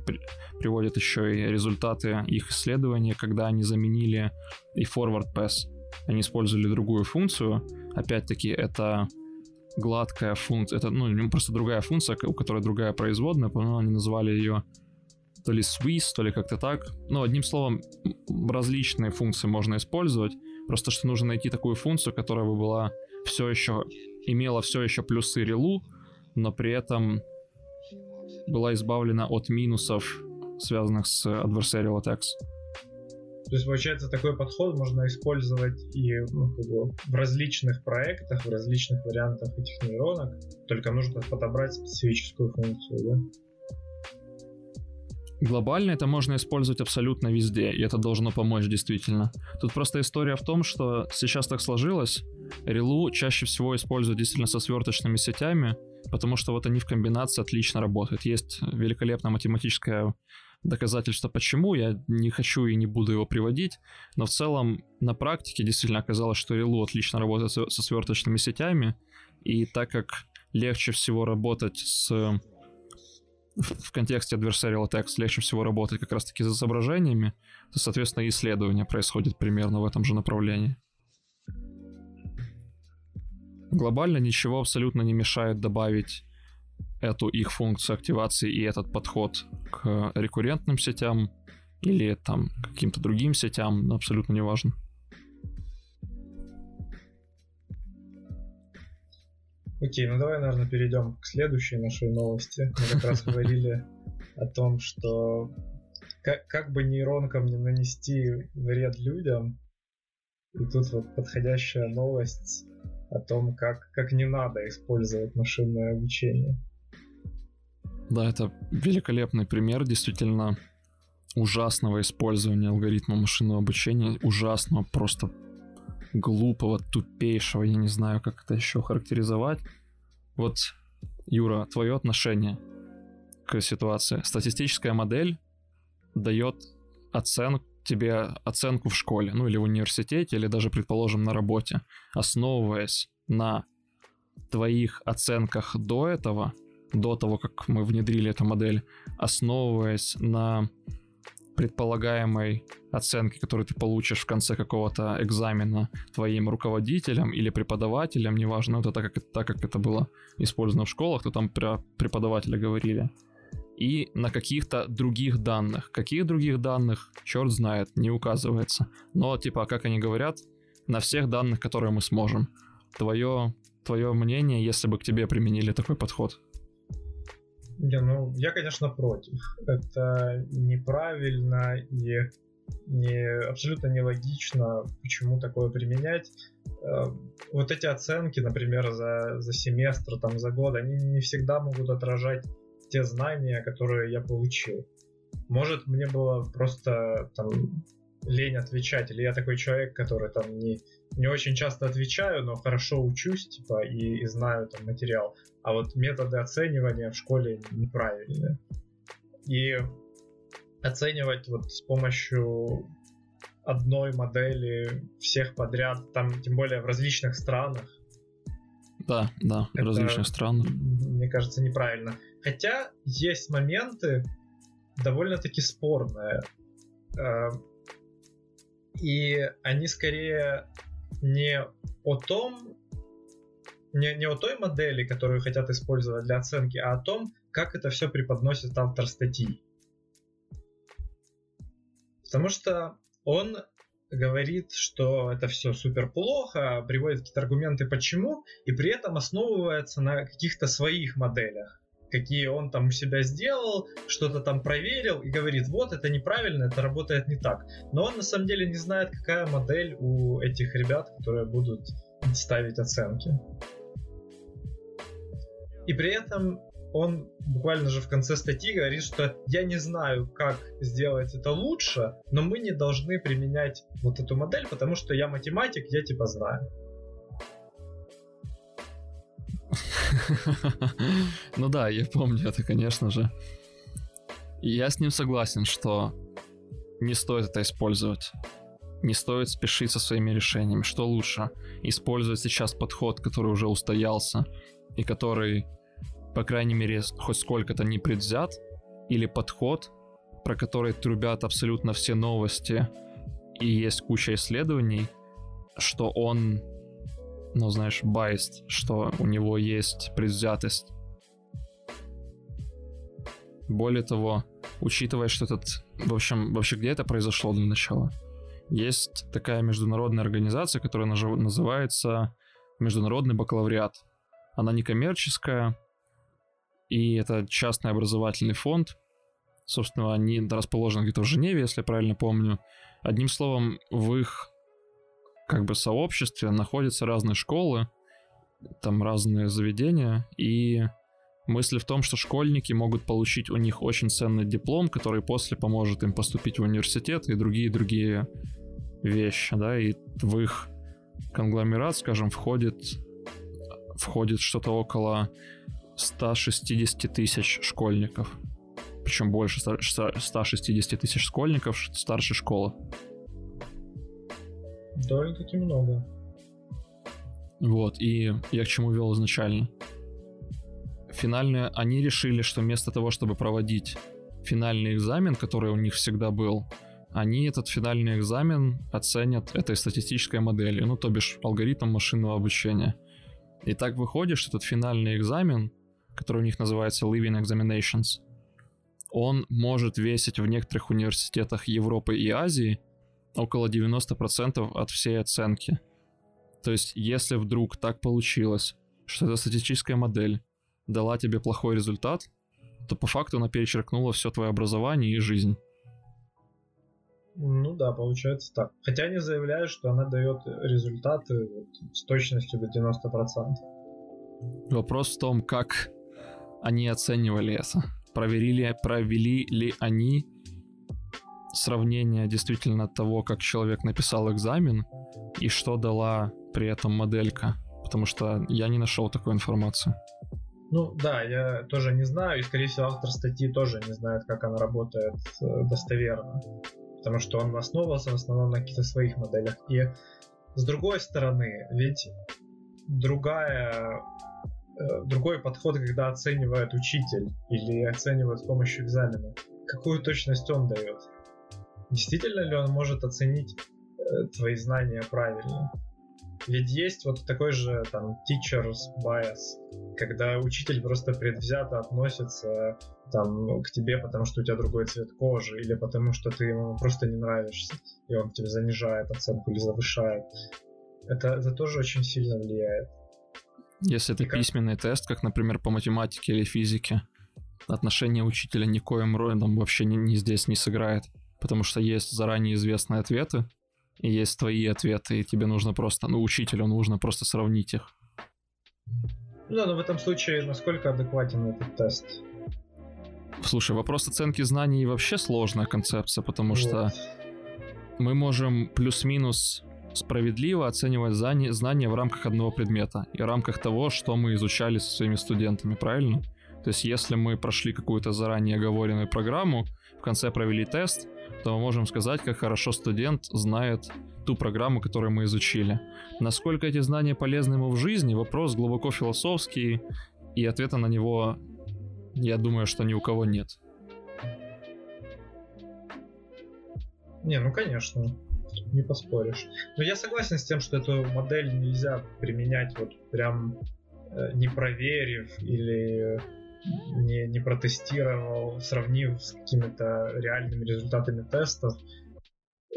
приводят еще и результаты их исследования, когда они заменили и forward pass. Они использовали другую функцию. Опять-таки, это гладкая функция, это ну просто другая функция, у которой другая производная, по-моему, они назвали ее то ли Swiss, то ли как-то так. Ну, одним словом, различные функции можно использовать. Просто что нужно найти такую функцию, которая бы была все еще имела все еще плюсы релу, но при этом была избавлена от минусов, связанных с adversarial attacks. То есть, получается, такой подход можно использовать и ну, в различных проектах, в различных вариантах этих нейронок, только нужно подобрать специфическую функцию, да? Глобально это можно использовать абсолютно везде, и это должно помочь действительно. Тут просто история в том, что сейчас так сложилось, Релу чаще всего используют действительно со сверточными сетями, потому что вот они в комбинации отлично работают. Есть великолепное математическое доказательство, почему, я не хочу и не буду его приводить, но в целом на практике действительно оказалось, что Релу отлично работает со, со сверточными сетями, и так как легче всего работать с в контексте adversarial attacks легче всего работать как раз-таки с изображениями, то, соответственно, исследование происходит примерно в этом же направлении. Глобально ничего абсолютно не мешает добавить эту их функцию активации и этот подход к рекуррентным сетям или там каким-то другим сетям, абсолютно неважно. Окей, ну давай, наверное, перейдем к следующей нашей новости. Мы как раз говорили о том, что как, как бы нейронкам не нанести вред людям, и тут вот подходящая новость о том, как, как не надо использовать машинное обучение. Да, это великолепный пример действительно ужасного использования алгоритма машинного обучения, ужасного, просто глупого, тупейшего, я не знаю, как это еще характеризовать. Вот, Юра, твое отношение к ситуации. Статистическая модель дает оценку тебе оценку в школе, ну или в университете, или даже, предположим, на работе, основываясь на твоих оценках до этого, до того, как мы внедрили эту модель, основываясь на предполагаемой оценке, которую ты получишь в конце какого-то экзамена твоим руководителем или преподавателем, неважно, это так как, так как это было использовано в школах, то там про преподавателя говорили и на каких-то других данных. Каких других данных, черт знает, не указывается. Но, типа, как они говорят, на всех данных, которые мы сможем. Твое, твое мнение, если бы к тебе применили такой подход? Не, ну, я, конечно, против. Это неправильно и не, абсолютно нелогично, почему такое применять. Э, вот эти оценки, например, за, за семестр, там, за год, они не всегда могут отражать те знания, которые я получил. Может, мне было просто там лень отвечать, или я такой человек, который там не, не очень часто отвечаю, но хорошо учусь, типа, и, и знаю там материал. А вот методы оценивания в школе неправильные. И оценивать вот с помощью одной модели всех подряд, там тем более в различных странах. Да, да, в различных странах. Мне кажется, неправильно. Хотя есть моменты довольно-таки спорные. Э, и они скорее не о том, не, не о той модели, которую хотят использовать для оценки, а о том, как это все преподносит автор статьи. Потому что он говорит, что это все супер плохо, приводит какие-то аргументы почему, и при этом основывается на каких-то своих моделях какие он там у себя сделал, что-то там проверил и говорит, вот это неправильно, это работает не так. Но он на самом деле не знает, какая модель у этих ребят, которые будут ставить оценки. И при этом он буквально же в конце статьи говорит, что я не знаю, как сделать это лучше, но мы не должны применять вот эту модель, потому что я математик, я типа знаю. Ну да, я помню это, конечно же. И я с ним согласен, что не стоит это использовать. Не стоит спешить со своими решениями. Что лучше? Использовать сейчас подход, который уже устоялся и который по крайней мере, хоть сколько-то не предвзят, или подход, про который трубят абсолютно все новости, и есть куча исследований, что он, ну, знаешь, biased, что у него есть предвзятость. Более того, учитывая, что этот... В общем, вообще где это произошло для начала? Есть такая международная организация, которая называется Международный бакалавриат. Она некоммерческая, и это частный образовательный фонд. Собственно, они расположены где-то в Женеве, если я правильно помню. Одним словом, в их как бы сообществе находятся разные школы, там разные заведения, и мысль в том, что школьники могут получить у них очень ценный диплом, который после поможет им поступить в университет и другие-другие вещи, да, и в их конгломерат, скажем, входит, входит что-то около 160 тысяч школьников. Причем больше 160 тысяч школьников старшей школы. Довольно-таки много. Вот, и я к чему вел изначально. Финальные, они решили, что вместо того, чтобы проводить финальный экзамен, который у них всегда был, они этот финальный экзамен оценят этой статистической моделью, ну, то бишь алгоритм машинного обучения. И так выходит, что этот финальный экзамен, который у них называется Living Examinations, он может весить в некоторых университетах Европы и Азии около 90% от всей оценки. То есть, если вдруг так получилось, что эта статистическая модель дала тебе плохой результат, то по факту она перечеркнула все твое образование и жизнь. Ну да, получается так. Хотя они заявляют, что она дает результаты вот, с точностью до 90%. Вопрос в том, как они оценивали это. Проверили, провели ли они сравнение действительно того, как человек написал экзамен и что дала при этом моделька. Потому что я не нашел такой информации. Ну да, я тоже не знаю, и скорее всего автор статьи тоже не знает, как она работает э, достоверно потому что он основывался в основном на каких-то своих моделях. И с другой стороны, ведь другая э, другой подход, когда оценивает учитель или оценивает с помощью экзамена, какую точность он дает. Действительно ли он может оценить э, твои знания правильно? Ведь есть вот такой же там teacher's bias, когда учитель просто предвзято относится там к тебе, потому что у тебя другой цвет кожи, или потому что ты ему просто не нравишься, и он тебе занижает оценку или завышает. Это, это тоже очень сильно влияет. Если это и письменный как... тест, как, например, по математике или физике, отношение учителя никоим родом вообще не, не здесь не сыграет, потому что есть заранее известные ответы, и есть твои ответы, и тебе нужно просто, ну, учителю нужно просто сравнить их. Да, но в этом случае насколько адекватен этот тест? Слушай, вопрос оценки знаний вообще сложная концепция, потому вот. что мы можем плюс-минус справедливо оценивать знания в рамках одного предмета и в рамках того, что мы изучали со своими студентами, правильно? То есть, если мы прошли какую-то заранее оговоренную программу, в конце провели тест, то мы можем сказать, как хорошо студент знает ту программу, которую мы изучили. Насколько эти знания полезны ему в жизни, вопрос глубоко философский, и ответа на него, я думаю, что ни у кого нет. Не, ну конечно, не поспоришь. Но я согласен с тем, что эту модель нельзя применять вот прям э, не проверив или не, не протестировал, сравнив с какими-то реальными результатами тестов.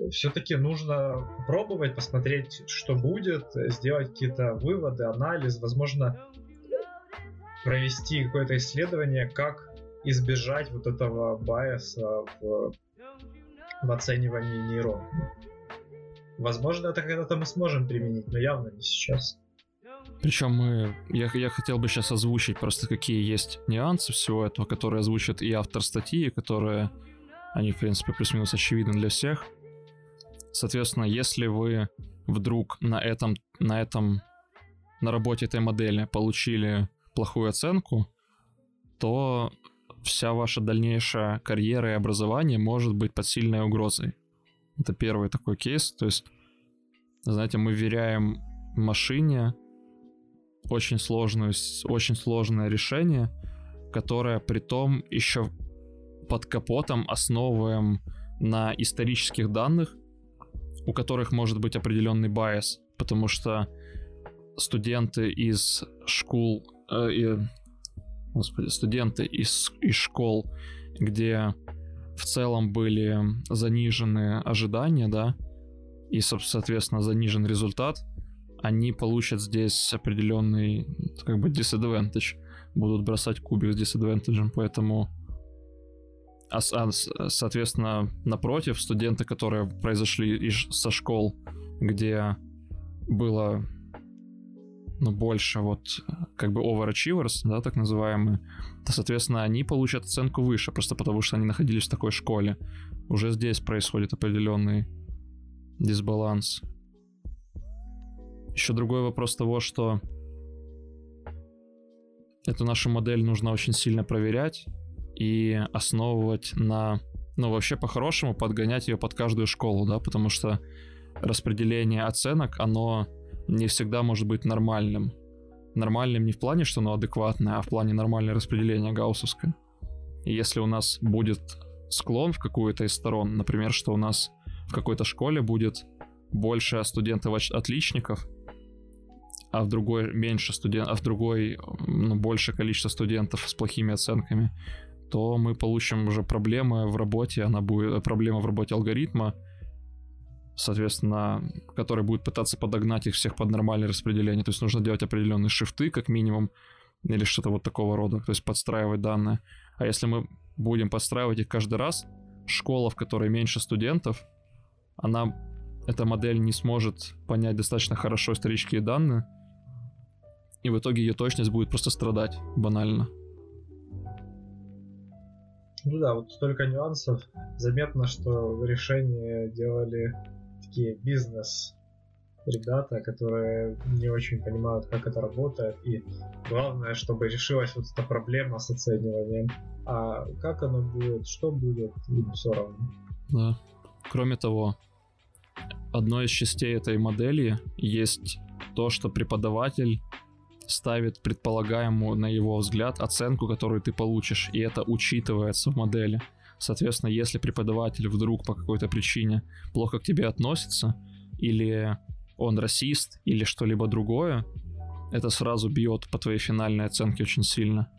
Все-таки нужно пробовать, посмотреть, что будет, сделать какие-то выводы, анализ, возможно, провести какое-то исследование, как избежать вот этого байса в, в оценивании нейрон. Возможно, это когда-то мы сможем применить, но явно не сейчас. Причем мы, я, я хотел бы сейчас озвучить просто какие есть нюансы всего этого, которые озвучит и автор статьи, которые, они, в принципе, плюс-минус очевидны для всех. Соответственно, если вы вдруг на этом, на этом, на работе этой модели получили плохую оценку, то вся ваша дальнейшая карьера и образование может быть под сильной угрозой. Это первый такой кейс. То есть, знаете, мы веряем машине очень сложную, очень сложное решение, которое при том еще под капотом основываем на исторических данных, у которых может быть определенный байс, потому что студенты из школ, э, и, господи, студенты из, из школ, где в целом были занижены ожидания, да, и, соответственно, занижен результат, они получат здесь определенный, как бы, disadvantage. Будут бросать кубик с disadvantage, поэтому... А, а, соответственно, напротив, студенты, которые произошли из, со школ, где было ну, больше вот как бы overachievers, да, так называемые, то, соответственно, они получат оценку выше, просто потому что они находились в такой школе. Уже здесь происходит определенный дисбаланс. Еще другой вопрос того, что эту нашу модель нужно очень сильно проверять и основывать на... Ну, вообще, по-хорошему, подгонять ее под каждую школу, да, потому что распределение оценок, оно не всегда может быть нормальным. Нормальным не в плане, что оно адекватное, а в плане нормальное распределение гауссовское. И если у нас будет склон в какую-то из сторон, например, что у нас в какой-то школе будет больше студентов-отличников, а в другой меньше студентов, а в другой ну, больше количество студентов с плохими оценками, то мы получим уже проблемы в работе, она будет проблема в работе алгоритма, соответственно, который будет пытаться подогнать их всех под нормальное распределение. То есть нужно делать определенные шифты, как минимум, или что-то вот такого рода, то есть подстраивать данные. А если мы будем подстраивать их каждый раз, школа, в которой меньше студентов, она, эта модель не сможет понять достаточно хорошо исторические данные, и в итоге ее точность будет просто страдать банально. Ну да, вот столько нюансов. Заметно, что решение делали такие бизнес ребята, которые не очень понимают, как это работает. И главное, чтобы решилась вот эта проблема с оцениванием. А как оно будет, что будет, им все равно. Да. Кроме того, одной из частей этой модели есть то, что преподаватель ставит предполагаемую, на его взгляд, оценку, которую ты получишь, и это учитывается в модели. Соответственно, если преподаватель вдруг по какой-то причине плохо к тебе относится, или он расист, или что-либо другое, это сразу бьет по твоей финальной оценке очень сильно.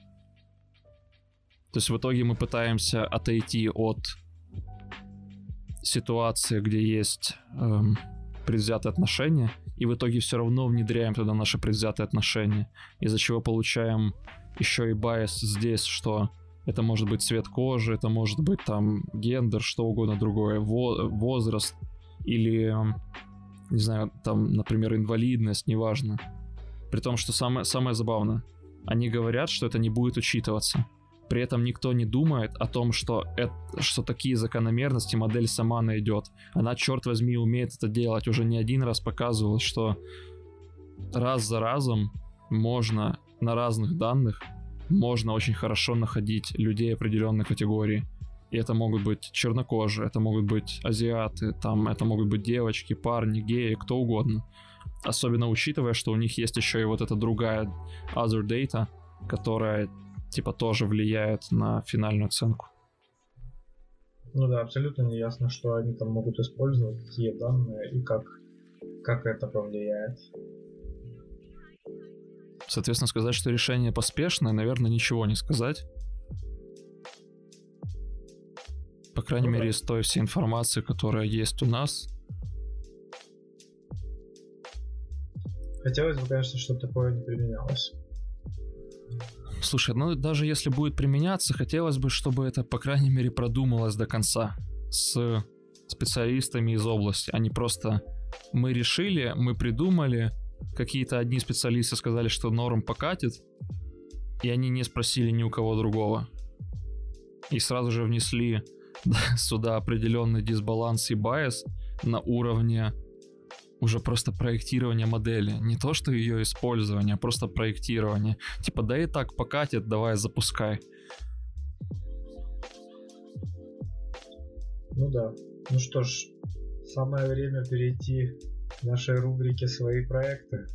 То есть в итоге мы пытаемся отойти от ситуации, где есть эм, предвзятые отношения, и в итоге все равно внедряем туда наши предвзятые отношения, из-за чего получаем еще и bias здесь, что это может быть цвет кожи, это может быть там гендер, что угодно другое, во- возраст или, не знаю, там, например, инвалидность, неважно. При том, что самое, самое забавное, они говорят, что это не будет учитываться. При этом никто не думает о том, что, это, что такие закономерности модель сама найдет. Она, черт возьми, умеет это делать. Уже не один раз показывала, что раз за разом можно на разных данных можно очень хорошо находить людей определенной категории. И это могут быть чернокожие, это могут быть азиаты, там это могут быть девочки, парни, геи, кто угодно. Особенно учитывая, что у них есть еще и вот эта другая other data, которая типа тоже влияет на финальную оценку. Ну да, абсолютно не ясно, что они там могут использовать, какие данные и как, как это повлияет. Соответственно, сказать, что решение поспешное, наверное, ничего не сказать. По крайней ну, мере, да. из той всей информации, которая есть у нас. Хотелось бы, конечно, чтобы такое не применялось. Слушай, ну даже если будет применяться, хотелось бы, чтобы это, по крайней мере, продумалось до конца с специалистами из области, а не просто мы решили, мы придумали, какие-то одни специалисты сказали, что норм покатит, и они не спросили ни у кого другого. И сразу же внесли сюда определенный дисбаланс и байс на уровне уже просто проектирования модели. Не то, что ее использование, а просто проектирование. Типа, да и так покатит, давай запускай. Ну да. Ну что ж, самое время перейти к нашей рубрике «Свои проекты».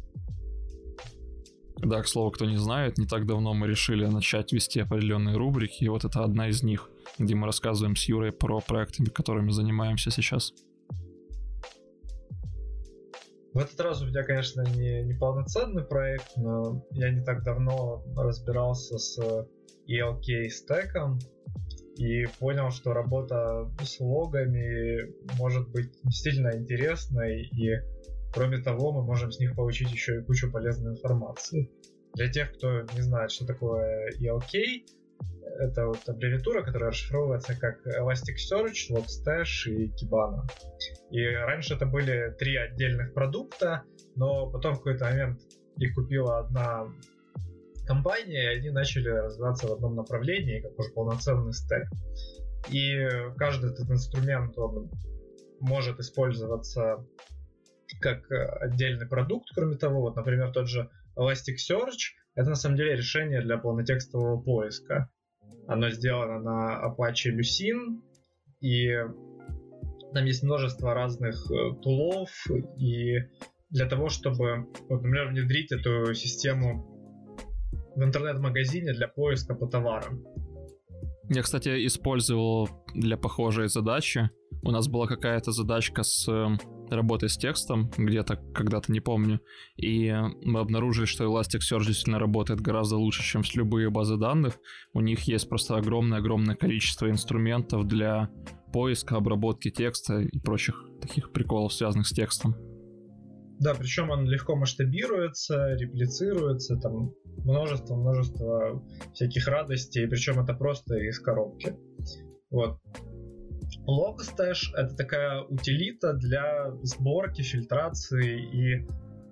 Да, к слову, кто не знает, не так давно мы решили начать вести определенные рубрики, и вот это одна из них, где мы рассказываем с Юрой про проекты, которыми занимаемся сейчас. В этот раз у меня, конечно, не, не полноценный проект, но я не так давно разбирался с ELK стеком и понял, что работа с логами может быть действительно интересной, и кроме того, мы можем с них получить еще и кучу полезной информации. Для тех, кто не знает, что такое ELK, это вот аббревиатура, которая расшифровывается как Elasticsearch, Logstash и Kibana. И раньше это были три отдельных продукта, но потом в какой-то момент их купила одна компания, и они начали развиваться в одном направлении, как уже полноценный стек. И каждый этот инструмент, он может использоваться как отдельный продукт, кроме того, вот, например, тот же Elasticsearch, это на самом деле решение для полнотекстового поиска. Оно сделано на Apache Lucene, и там есть множество разных э, тулов, и для того, чтобы, вот, например, внедрить эту систему в интернет-магазине для поиска по товарам. Я, кстати, использовал для похожей задачи. У нас была какая-то задачка с эм, работой с текстом, где-то когда-то, не помню, и мы обнаружили, что Elasticsearch действительно работает гораздо лучше, чем с любые базы данных. У них есть просто огромное-огромное количество инструментов для поиска, обработки текста и прочих таких приколов, связанных с текстом. Да, причем он легко масштабируется, реплицируется, там множество-множество всяких радостей, причем это просто из коробки. Вот. Logstash — это такая утилита для сборки, фильтрации и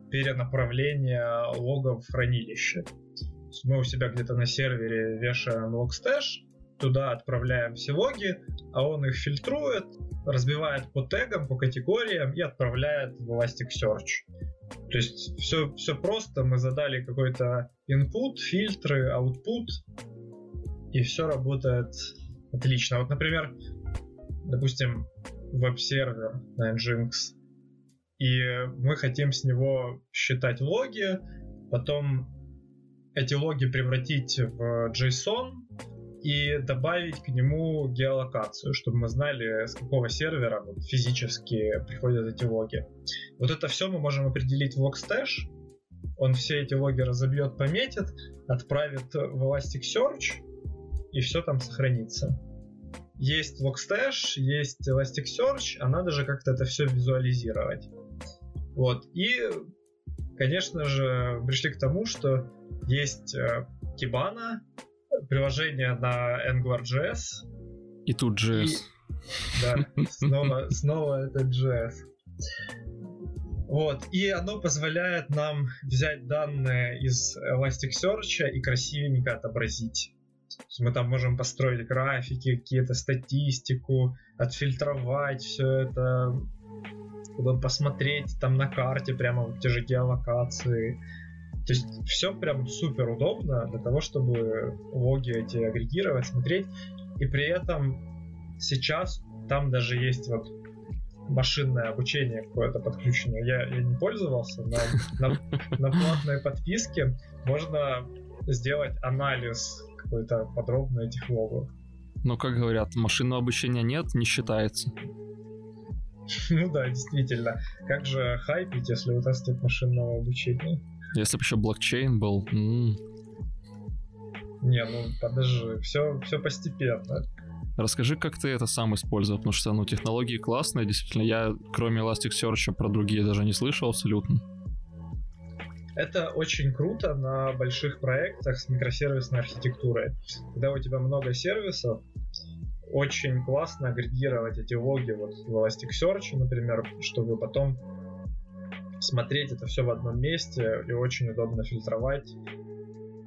перенаправления логов в хранилище. Мы у себя где-то на сервере вешаем Logstash, туда отправляем все логи, а он их фильтрует, разбивает по тегам, по категориям и отправляет в Elasticsearch. То есть все, все просто, мы задали какой-то input, фильтры, output, и все работает отлично. Вот, например, допустим, веб-сервер на Nginx, и мы хотим с него считать логи, потом эти логи превратить в JSON и добавить к нему геолокацию, чтобы мы знали, с какого сервера вот, физически приходят эти логи. Вот это все мы можем определить в Logstash, он все эти логи разобьет, пометит, отправит в Elasticsearch, и все там сохранится есть Logstash, есть Elasticsearch, а надо же как-то это все визуализировать. Вот. И, конечно же, пришли к тому, что есть э, Kibana, приложение на AngularJS. И тут JS. И, да, снова, снова это JS. Вот, и оно позволяет нам взять данные из Elasticsearch и красивенько отобразить мы там можем построить графики, какие-то статистику, отфильтровать все это, посмотреть там на карте прямо вот те же геолокации. То есть все прям супер удобно для того, чтобы логи эти агрегировать, смотреть. И при этом сейчас там даже есть вот машинное обучение какое-то подключенное. Я, я не пользовался, но на, на платной подписке можно сделать анализ какой-то подробно этих логов. Но, как говорят, машинного обучения нет, не считается. Ну да, действительно. Как же хайпить, если у вас нет машинного обучения? Если бы еще блокчейн был. М-м. Не, ну подожди, все, все постепенно. Расскажи, как ты это сам использовал, потому что ну, технологии классные, действительно. Я, кроме Elasticsearch, про другие даже не слышал абсолютно. Это очень круто на больших проектах с микросервисной архитектурой. Когда у тебя много сервисов, очень классно агрегировать эти логи вот в Elasticsearch, например, чтобы потом смотреть это все в одном месте и очень удобно фильтровать.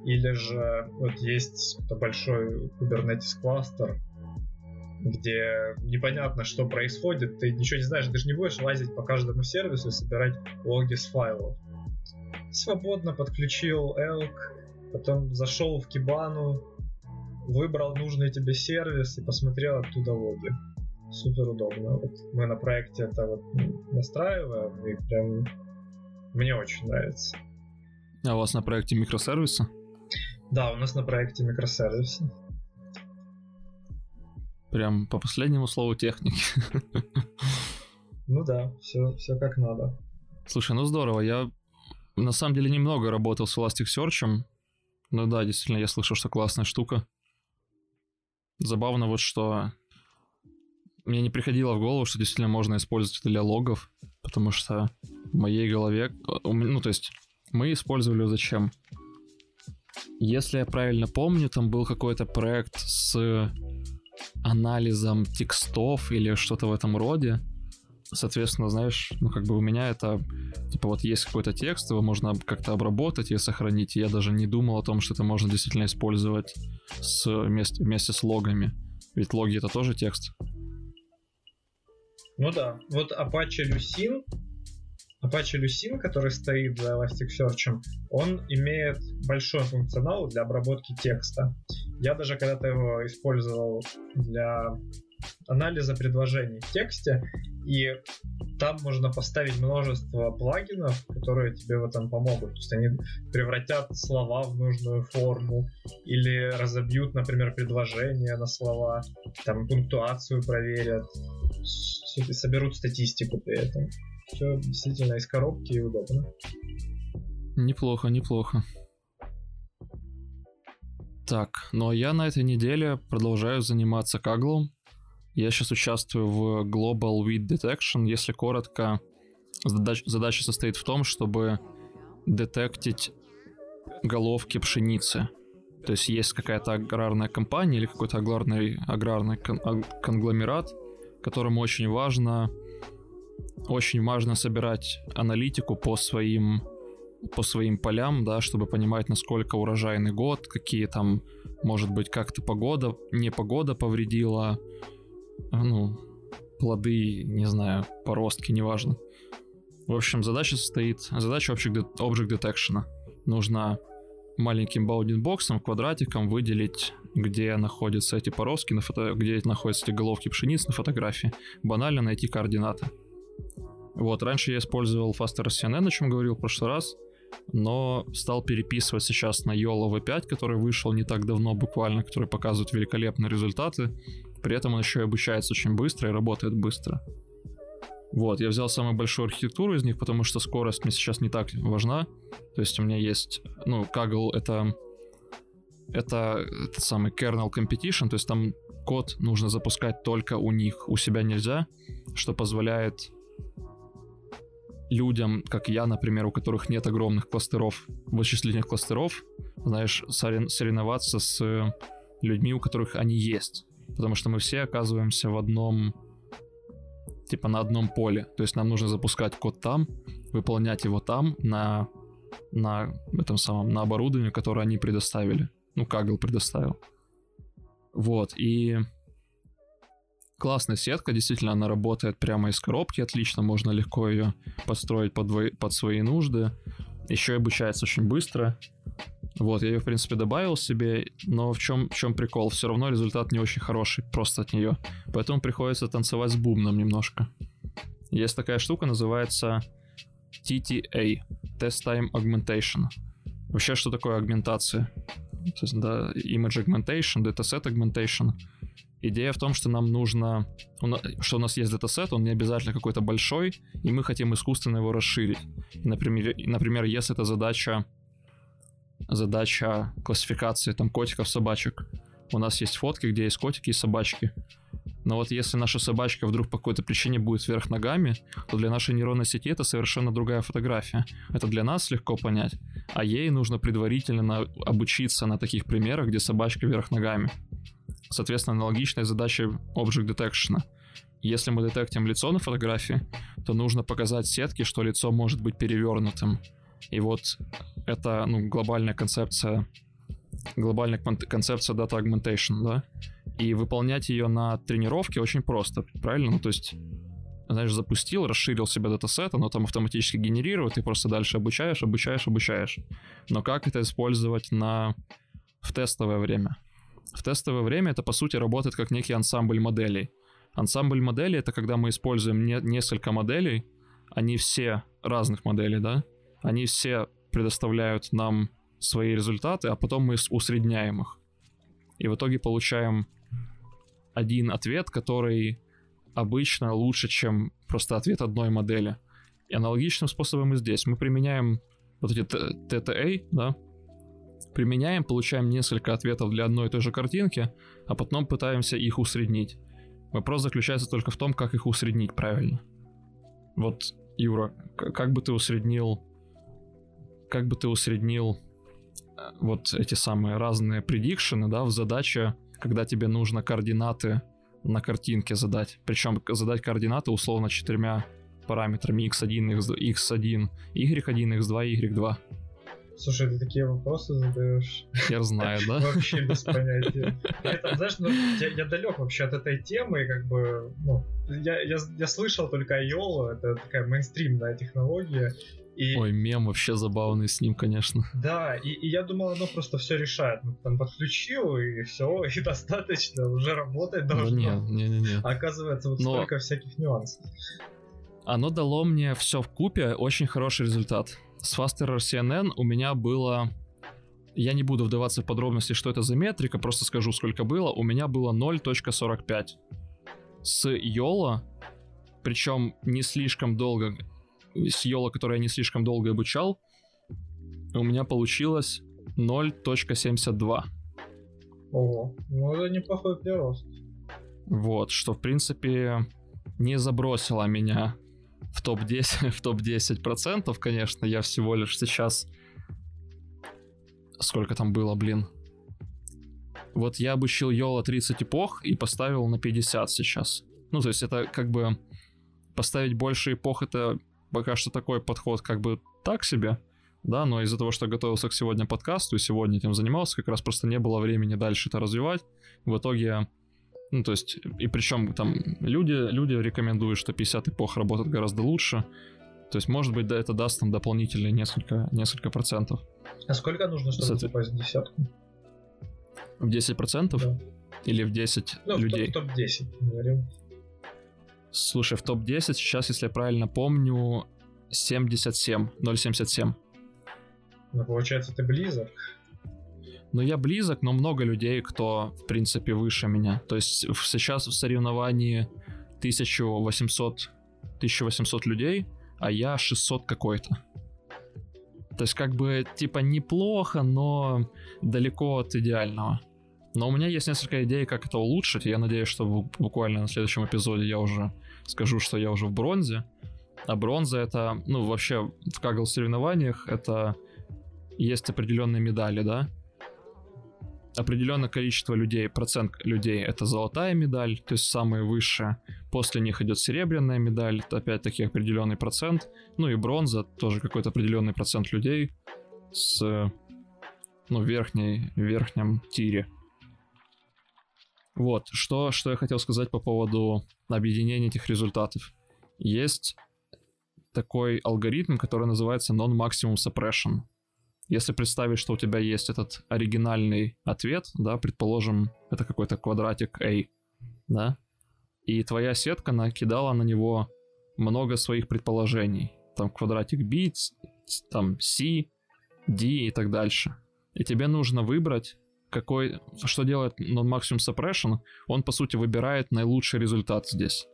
Или же вот есть большой Kubernetes кластер, где непонятно, что происходит, ты ничего не знаешь, ты же не будешь лазить по каждому сервису и собирать логи с файлов свободно подключил Elk, потом зашел в Кибану, выбрал нужный тебе сервис и посмотрел оттуда логи. Супер удобно. Вот мы на проекте это вот настраиваем, и прям мне очень нравится. А у вас на проекте микросервисы? Да, у нас на проекте микросервисы. Прям по последнему слову техники. Ну да, все, все как надо. Слушай, ну здорово. Я на самом деле немного работал с Elasticsearch. Ну да, действительно, я слышал, что классная штука. Забавно вот, что мне не приходило в голову, что действительно можно использовать это для логов, потому что в моей голове, ну то есть мы использовали зачем? Если я правильно помню, там был какой-то проект с анализом текстов или что-то в этом роде. Соответственно, знаешь, ну как бы у меня это, типа вот есть какой-то текст, его можно как-то обработать и сохранить. Я даже не думал о том, что это можно действительно использовать с, вместе, вместе с логами. Ведь логи это тоже текст. Ну да, вот Apache Lucene Apache Lucene, который стоит за Elasticsearch, он имеет большой функционал для обработки текста. Я даже когда-то его использовал для анализа предложений в тексте, и там можно поставить множество плагинов, которые тебе в этом помогут. То есть они превратят слова в нужную форму или разобьют, например, предложения на слова, там пунктуацию проверят, соберут статистику при этом. Все действительно из коробки и удобно. Неплохо, неплохо. Так, ну а я на этой неделе продолжаю заниматься каглом. Я сейчас участвую в Global Weed Detection. Если коротко, задач, задача состоит в том, чтобы детектить головки пшеницы. То есть есть какая-то аграрная компания или какой-то аграрный, аграрный кон, конгломерат, которому очень важно очень важно собирать аналитику по своим по своим полям, да, чтобы понимать, насколько урожайный год, какие там, может быть, как-то погода, не погода повредила, ну, плоды, не знаю, поростки, неважно. В общем, задача состоит, задача Object, object Detection. Нужно маленьким баудинг-боксом, квадратиком выделить, где находятся эти поростки, на фото... где находятся эти головки пшениц на фотографии. Банально найти координаты. Вот, раньше я использовал Faster CNN, о чем говорил в прошлый раз, но стал переписывать сейчас на YOLO V5, который вышел не так давно буквально, который показывает великолепные результаты. При этом он еще и обучается очень быстро и работает быстро. Вот, я взял самую большую архитектуру из них, потому что скорость мне сейчас не так важна. То есть у меня есть, ну, Kaggle это это этот самый kernel competition, то есть там код нужно запускать только у них, у себя нельзя, что позволяет людям, как я, например, у которых нет огромных кластеров, вычислительных кластеров, знаешь, соревноваться с людьми, у которых они есть. Потому что мы все оказываемся в одном, типа на одном поле. То есть нам нужно запускать код там, выполнять его там, на, на этом самом, на оборудовании, которое они предоставили. Ну, Kaggle предоставил. Вот, и классная сетка, действительно, она работает прямо из коробки, отлично, можно легко ее построить под, под свои нужды. Еще обучается очень быстро. Вот, я ее, в принципе, добавил себе, но в чем, в чем прикол? Все равно результат не очень хороший просто от нее. Поэтому приходится танцевать с бубном немножко. Есть такая штука, называется TTA, Test Time Augmentation. Вообще, что такое агментация? То есть, да, Image Augmentation, Dataset Augmentation — Идея в том, что нам нужно, что у нас есть датасет, он не обязательно какой-то большой, и мы хотим искусственно его расширить. Например, например, если это задача, задача классификации там котиков, собачек, у нас есть фотки, где есть котики и собачки. Но вот если наша собачка вдруг по какой-то причине будет вверх ногами, то для нашей нейронной сети это совершенно другая фотография. Это для нас легко понять, а ей нужно предварительно обучиться на таких примерах, где собачка вверх ногами. Соответственно, аналогичная задача Object Detection. Если мы детектим лицо на фотографии, то нужно показать сетке, что лицо может быть перевернутым. И вот это ну, глобальная концепция глобальная концепция Data Augmentation, да? И выполнять ее на тренировке очень просто, правильно? Ну, то есть, знаешь, запустил, расширил себе датасет, оно там автоматически генерирует, и просто дальше обучаешь, обучаешь, обучаешь. Но как это использовать на... в тестовое время? В тестовое время это, по сути, работает как некий ансамбль моделей. Ансамбль моделей — это когда мы используем не, несколько моделей, они все разных моделей, да? Они все предоставляют нам свои результаты, а потом мы усредняем их. И в итоге получаем один ответ, который обычно лучше, чем просто ответ одной модели. И аналогичным способом и здесь. Мы применяем вот эти TTA, да, применяем, получаем несколько ответов для одной и той же картинки, а потом пытаемся их усреднить. Вопрос заключается только в том, как их усреднить правильно. Вот, Юра, как бы ты усреднил, как бы ты усреднил э, вот эти самые разные предикшены, да, в задаче, когда тебе нужно координаты на картинке задать. Причем задать координаты условно четырьмя параметрами x1, x1, y1, x2, y2. Слушай, ты такие вопросы задаешь. Я знаю, да? Вообще без понятия. Это, знаешь, ну, я, я далек вообще от этой темы, как бы, ну, я, я, я слышал только YOLO, это такая мейнстримная технология. И... Ой, мем вообще забавный с ним, конечно. Да, и, и я думал, оно просто все решает. Ну, там подключил, и все, и достаточно, уже работать должно. Не, не, не, не. Оказывается, вот Но... столько всяких нюансов. Оно дало мне все в купе очень хороший результат. С Faster CNN у меня было... Я не буду вдаваться в подробности, что это за метрика, просто скажу, сколько было. У меня было 0.45. С YOLO, причем не слишком долго, с YOLO, который я не слишком долго обучал, у меня получилось 0.72. Ого, ну это неплохой прирост. Вот, что в принципе не забросило меня в топ-10, в топ-10 процентов, конечно, я всего лишь сейчас... Сколько там было, блин? Вот я обучил Йола 30 эпох и поставил на 50 сейчас. Ну, то есть это как бы... Поставить больше эпох, это пока что такой подход как бы так себе, да, но из-за того, что я готовился к сегодня подкасту и сегодня этим занимался, как раз просто не было времени дальше это развивать. В итоге ну, то есть, и причем там люди, люди рекомендуют, что 50 эпох работает гораздо лучше. То есть, может быть, да, это даст там дополнительные несколько, несколько процентов. А сколько нужно, чтобы Кстати, попасть в десятку? В 10 процентов? Да. Или в 10 ну, людей? в топ-10, говорим. Слушай, в топ-10 сейчас, если я правильно помню, 77, 0,77. Ну, получается, ты близок. Но я близок, но много людей, кто, в принципе, выше меня. То есть сейчас в соревновании 1800, 1800 людей, а я 600 какой-то. То есть как бы типа неплохо, но далеко от идеального. Но у меня есть несколько идей, как это улучшить. Я надеюсь, что буквально на следующем эпизоде я уже скажу, что я уже в бронзе. А бронза это, ну вообще в кагл соревнованиях это есть определенные медали, да? определенное количество людей, процент людей это золотая медаль, то есть самая высшая. После них идет серебряная медаль, это опять-таки определенный процент. Ну и бронза, тоже какой-то определенный процент людей с ну, верхней, верхнем тире. Вот, что, что я хотел сказать по поводу объединения этих результатов. Есть такой алгоритм, который называется Non-Maximum Suppression. Если представить, что у тебя есть этот оригинальный ответ, да, предположим, это какой-то квадратик A, да, и твоя сетка накидала на него много своих предположений. Там квадратик B, там C, D и так дальше. И тебе нужно выбрать, какой, что делает non-maximum suppression, он по сути выбирает наилучший результат здесь.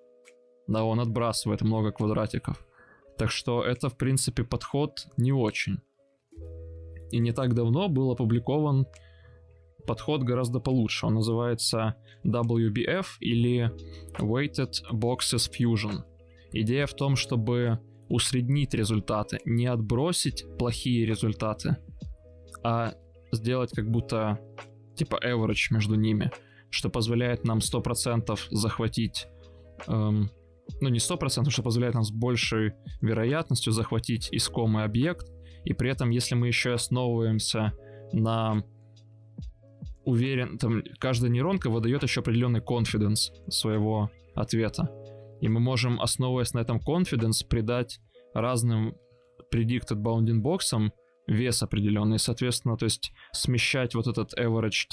Да, он отбрасывает много квадратиков. Так что это, в принципе, подход не очень и не так давно был опубликован подход гораздо получше. Он называется WBF или Weighted Boxes Fusion. Идея в том, чтобы усреднить результаты, не отбросить плохие результаты, а сделать как будто типа average между ними, что позволяет нам 100% захватить эм, ну не 100%, что позволяет нам с большей вероятностью захватить искомый объект, и при этом, если мы еще основываемся на уверен, там каждая нейронка выдает еще определенный confidence своего ответа. И мы можем, основываясь на этом confidence, придать разным predicted bounding boxам вес определенный, соответственно, то есть смещать вот этот averaged,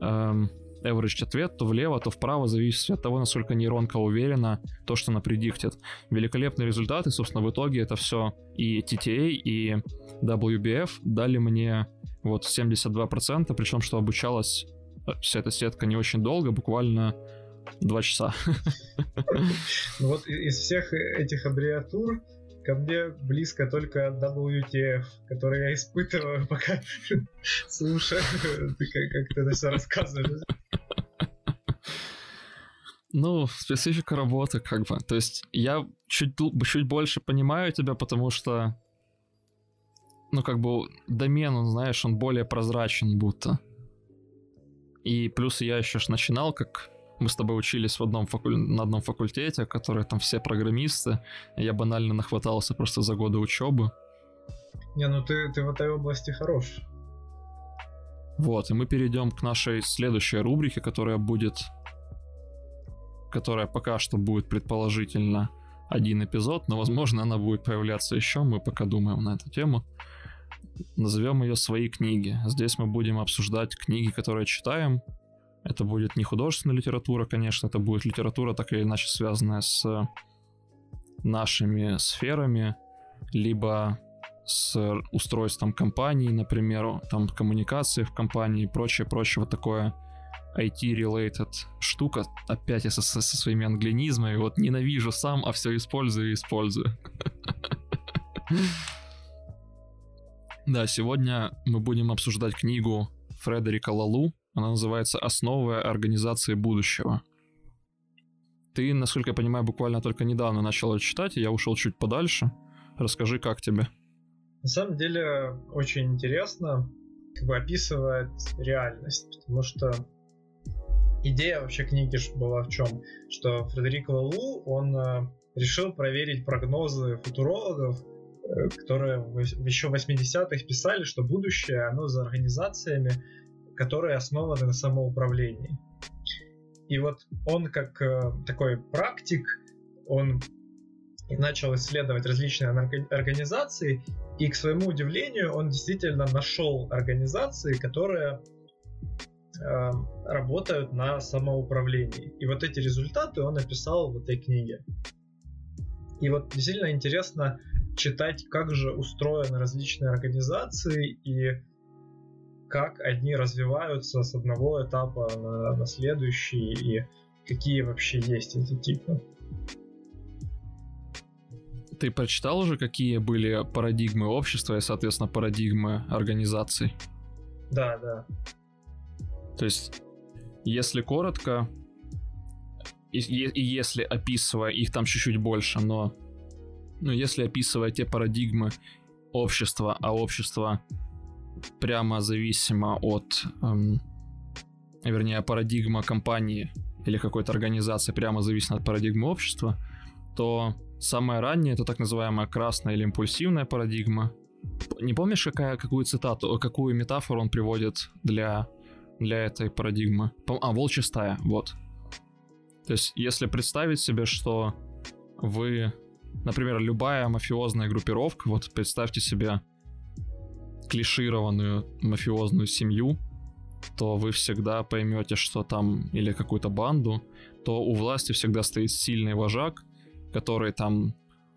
эм, average ответ, то влево, то вправо, зависит от того, насколько нейронка уверена, то, что она предиктит. Великолепные результаты, собственно, в итоге это все и TTA, и WBF дали мне вот 72%, причем что обучалась э, вся эта сетка не очень долго, буквально два часа. Ну вот из всех этих аббревиатур ко мне близко только WTF, который я испытываю, пока слушаю, как ты это все рассказываешь. Ну, специфика работы, как бы. То есть я чуть, чуть больше понимаю тебя, потому что, ну, как бы, домен, он, знаешь, он более прозрачен будто. И плюс я еще ж начинал как мы с тобой учились в одном факуль... на одном факультете, которые там все программисты. Я банально нахватался просто за годы учебы. Не, ну ты, ты в этой области хорош. Вот, и мы перейдем к нашей следующей рубрике, которая будет... Которая пока что будет предположительно один эпизод, но возможно она будет появляться еще, мы пока думаем на эту тему. Назовем ее «Свои книги». Здесь мы будем обсуждать книги, которые читаем, это будет не художественная литература, конечно, это будет литература так или иначе связанная с нашими сферами, либо с устройством компании, например, там коммуникации в компании и прочее, прочее, вот такое IT-related штука. Опять я со, со, со своими англинизмами, вот ненавижу сам, а все использую и использую. Да, сегодня мы будем обсуждать книгу Фредерика Лалу она называется «Основы организации будущего». Ты, насколько я понимаю, буквально только недавно начал ее читать, и я ушел чуть подальше. Расскажи, как тебе? На самом деле, очень интересно, как бы описывает реальность, потому что идея вообще книги была в чем? Что Фредерик Лалу, он э, решил проверить прогнозы футурологов, э, которые еще в 80-х писали, что будущее, оно за организациями, которые основаны на самоуправлении. И вот он как э, такой практик, он начал исследовать различные организации, и к своему удивлению он действительно нашел организации, которые э, работают на самоуправлении. И вот эти результаты он описал в этой книге. И вот действительно интересно читать, как же устроены различные организации и как они развиваются с одного этапа на, на следующий и какие вообще есть эти типы. Ты прочитал уже, какие были парадигмы общества и, соответственно, парадигмы организаций? Да, да. То есть, если коротко, и, и если описывая их там чуть-чуть больше, но ну, если описывая те парадигмы общества, а общество прямо зависимо от, эм, вернее, парадигма компании или какой-то организации прямо зависит от парадигмы общества, то самое раннее это так называемая красная или импульсивная парадигма. Не помнишь, какая, какую цитату, какую метафору он приводит для, для этой парадигмы? А, волчья стая, вот. То есть, если представить себе, что вы, например, любая мафиозная группировка, вот представьте себе клишированную мафиозную семью, то вы всегда поймете, что там или какую-то банду, то у власти всегда стоит сильный вожак, который там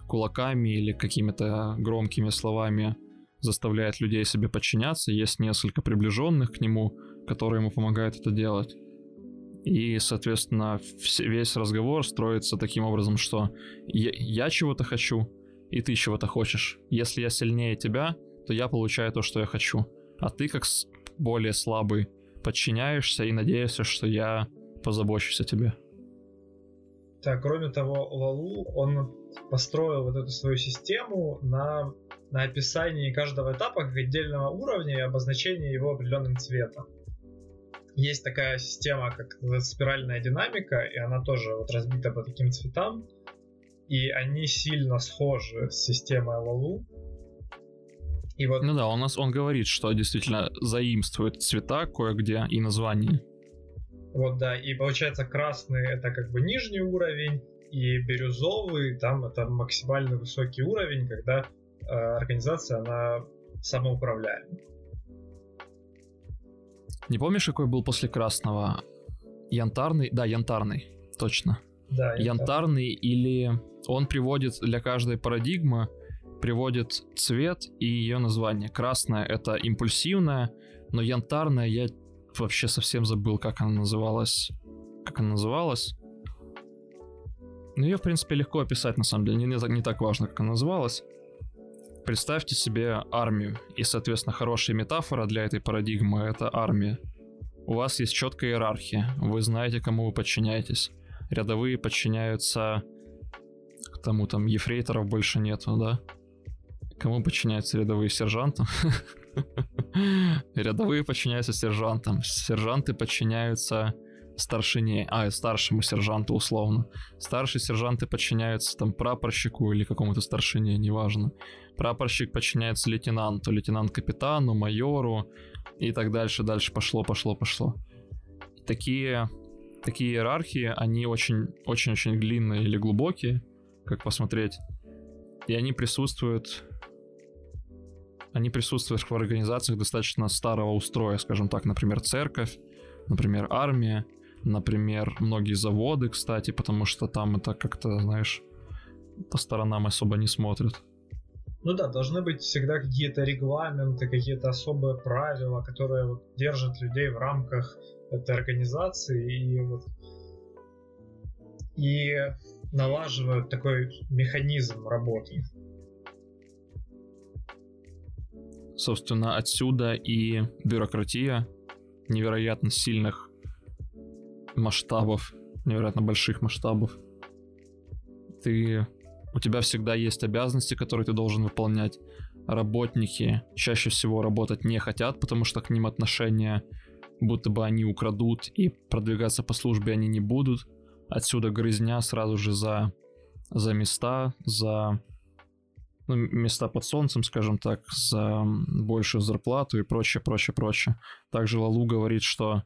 кулаками или какими-то громкими словами заставляет людей себе подчиняться. Есть несколько приближенных к нему, которые ему помогают это делать. И, соответственно, весь разговор строится таким образом, что я, чего-то хочу, и ты чего-то хочешь. Если я сильнее тебя, то я получаю то, что я хочу. А ты, как более слабый, подчиняешься и надеешься, что я позабочусь о тебе. Так, кроме того, Лалу, он построил вот эту свою систему на, на описании каждого этапа как отдельного уровня и обозначении его определенным цветом. Есть такая система, как спиральная динамика, и она тоже вот разбита по таким цветам, и они сильно схожи с системой Лалу. И вот... Ну да, у нас он говорит, что действительно заимствует цвета кое-где и название. Вот да, и получается красный это как бы нижний уровень, и бирюзовый там это максимально высокий уровень, когда э, организация она самоуправляема. Не помнишь, какой был после красного Янтарный, да, янтарный, точно. Да, янтарный или он приводит для каждой парадигмы приводит цвет и ее название. Красная это импульсивная, но янтарная я вообще совсем забыл, как она называлась. Как она называлась. Ну, ее, в принципе, легко описать, на самом деле. Не, не, не так важно, как она называлась. Представьте себе армию. И, соответственно, хорошая метафора для этой парадигмы — это армия. У вас есть четкая иерархия. Вы знаете, кому вы подчиняетесь. Рядовые подчиняются... Тому там ефрейторов больше нету, да? Кому подчиняются рядовые сержанты? Рядовые подчиняются сержантам. Сержанты подчиняются старшине, а, старшему сержанту условно. Старшие сержанты подчиняются там прапорщику или какому-то старшине, неважно. Прапорщик подчиняется лейтенанту, лейтенант капитану, майору и так дальше, дальше пошло, пошло, пошло. Такие, такие иерархии, они очень, очень-очень длинные или глубокие, как посмотреть. И они присутствуют они присутствуют в организациях достаточно старого устроя, скажем так, например, церковь, например, армия, например, многие заводы, кстати, потому что там это как-то, знаешь, по сторонам особо не смотрят. Ну да, должны быть всегда какие-то регламенты, какие-то особые правила, которые вот держат людей в рамках этой организации и вот и налаживают такой механизм работы. Собственно, отсюда и бюрократия невероятно сильных масштабов, невероятно больших масштабов. Ты... У тебя всегда есть обязанности, которые ты должен выполнять. Работники чаще всего работать не хотят, потому что к ним отношения будто бы они украдут и продвигаться по службе они не будут. Отсюда грызня сразу же за, за места, за ну, места под солнцем, скажем так, за большую зарплату и прочее, прочее, прочее. Также Лалу говорит, что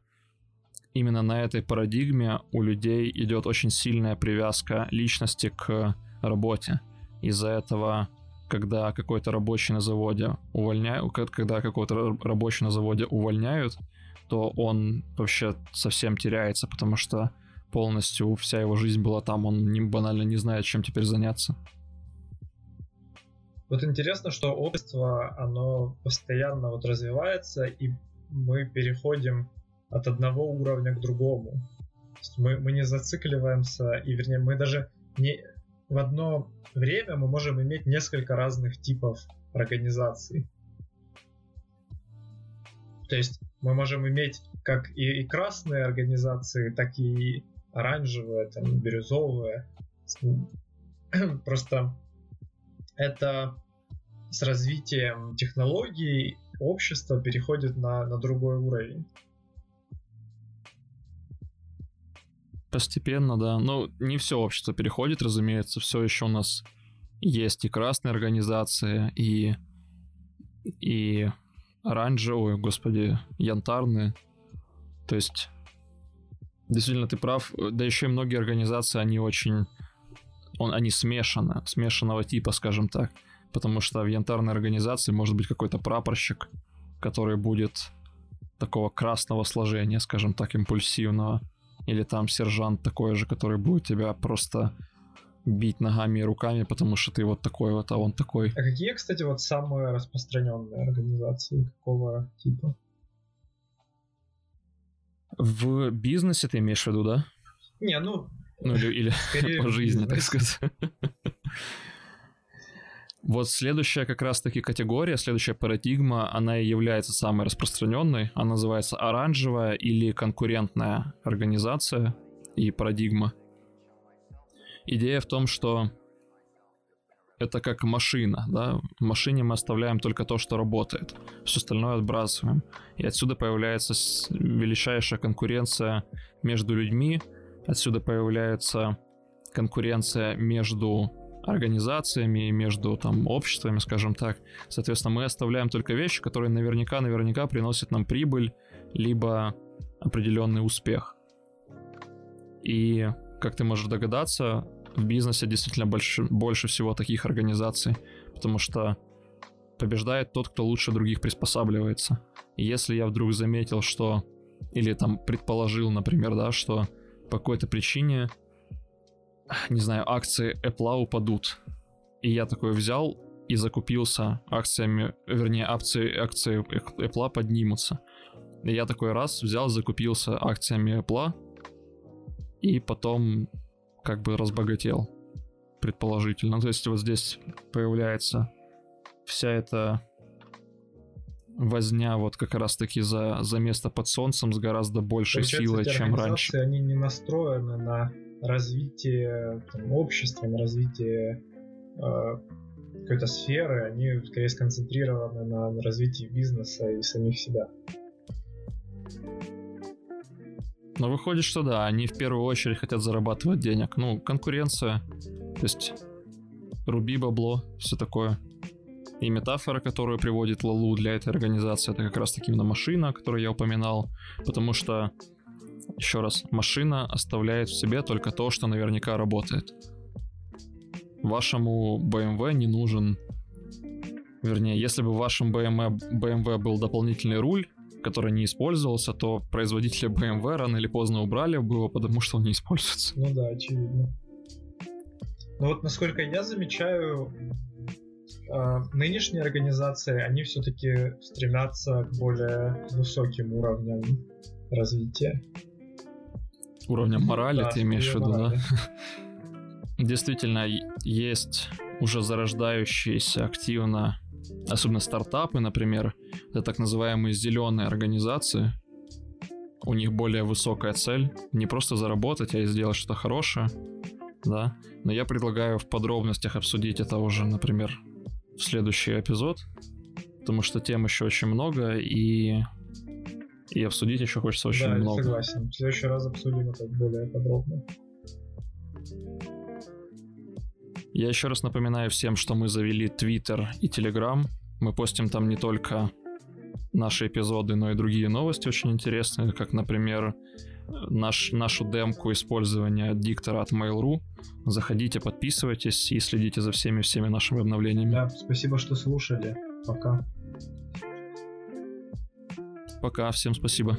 именно на этой парадигме у людей идет очень сильная привязка личности к работе. Из-за этого, когда какой-то рабочий на заводе увольняют, когда какого-то рабочий на заводе увольняют, то он вообще совсем теряется, потому что полностью вся его жизнь была там, он банально не знает, чем теперь заняться. Вот интересно, что общество, оно постоянно вот развивается, и мы переходим от одного уровня к другому. мы, мы не зацикливаемся, и вернее, мы даже не в одно время мы можем иметь несколько разных типов организаций. То есть мы можем иметь как и, и красные организации, так и оранжевые, там, бирюзовые. Просто это с развитием технологий общество переходит на, на другой уровень. Постепенно, да. Ну, не все общество переходит, разумеется. Все еще у нас есть и красные организации, и, и оранжевые, господи, янтарные. То есть, действительно, ты прав. Да еще и многие организации, они очень... Он, они смешаны, смешанного типа, скажем так. Потому что в янтарной организации может быть какой-то прапорщик, который будет такого красного сложения, скажем так, импульсивного или там сержант такой же, который будет тебя просто бить ногами и руками, потому что ты вот такой вот, а он такой. А какие, кстати, вот самые распространенные организации какого типа? В бизнесе ты имеешь в виду, да? Не, ну... Ну или, или по жизни, так сказать. Вот следующая как раз-таки категория, следующая парадигма, она и является самой распространенной. Она называется оранжевая или конкурентная организация и парадигма. Идея в том, что это как машина, да, в машине мы оставляем только то, что работает, все остальное отбрасываем. И отсюда появляется величайшая конкуренция между людьми, отсюда появляется конкуренция между организациями, между там обществами, скажем так. Соответственно, мы оставляем только вещи, которые наверняка-наверняка приносят нам прибыль, либо определенный успех. И, как ты можешь догадаться, в бизнесе действительно больше, больше всего таких организаций, потому что побеждает тот, кто лучше других приспосабливается. И если я вдруг заметил, что или там предположил, например, да, что по какой-то причине, не знаю, акции Apple упадут. И я такой взял и закупился акциями, вернее, акции, акции Apple поднимутся. И я такой раз взял, закупился акциями Apple, и потом как бы разбогател, предположительно. То есть вот здесь появляется вся эта возня вот как раз-таки за, за место под солнцем с гораздо большей Получается, силой, чем раньше. Они не настроены на развитие там, общества, на развитие э, какой-то сферы, они скорее сконцентрированы на, на развитии бизнеса и самих себя. Но выходит, что да, они в первую очередь хотят зарабатывать денег. Ну, конкуренция, то есть руби бабло, все такое. И метафора, которую приводит Лалу для этой организации, это как раз таки именно машина, которую я упоминал. Потому что, еще раз, машина оставляет в себе только то, что наверняка работает. Вашему BMW не нужен... Вернее, если бы в вашем BMW, BMW был дополнительный руль, который не использовался, то производители BMW рано или поздно убрали бы его, потому что он не используется. Ну да, очевидно. Но вот насколько я замечаю, а, нынешние организации, они все-таки стремятся к более высоким уровням развития. Уровнем морали да, ты имеешь в виду, морали. да? Действительно, есть уже зарождающиеся активно, особенно стартапы, например, это так называемые зеленые организации. У них более высокая цель, не просто заработать, а и сделать что-то хорошее, да. Но я предлагаю в подробностях обсудить это уже, например, в следующий эпизод, потому что тем еще очень много, и, и обсудить еще хочется очень да, много. Согласен. В следующий раз обсудим это более подробно. Я еще раз напоминаю всем, что мы завели Twitter и Telegram. Мы постим там не только наши эпизоды, но и другие новости очень интересные, как, например, наш, нашу демку использования диктора от Mail.ru. Заходите, подписывайтесь и следите за всеми-всеми нашими обновлениями. Да, спасибо, что слушали. Пока. Пока, всем спасибо.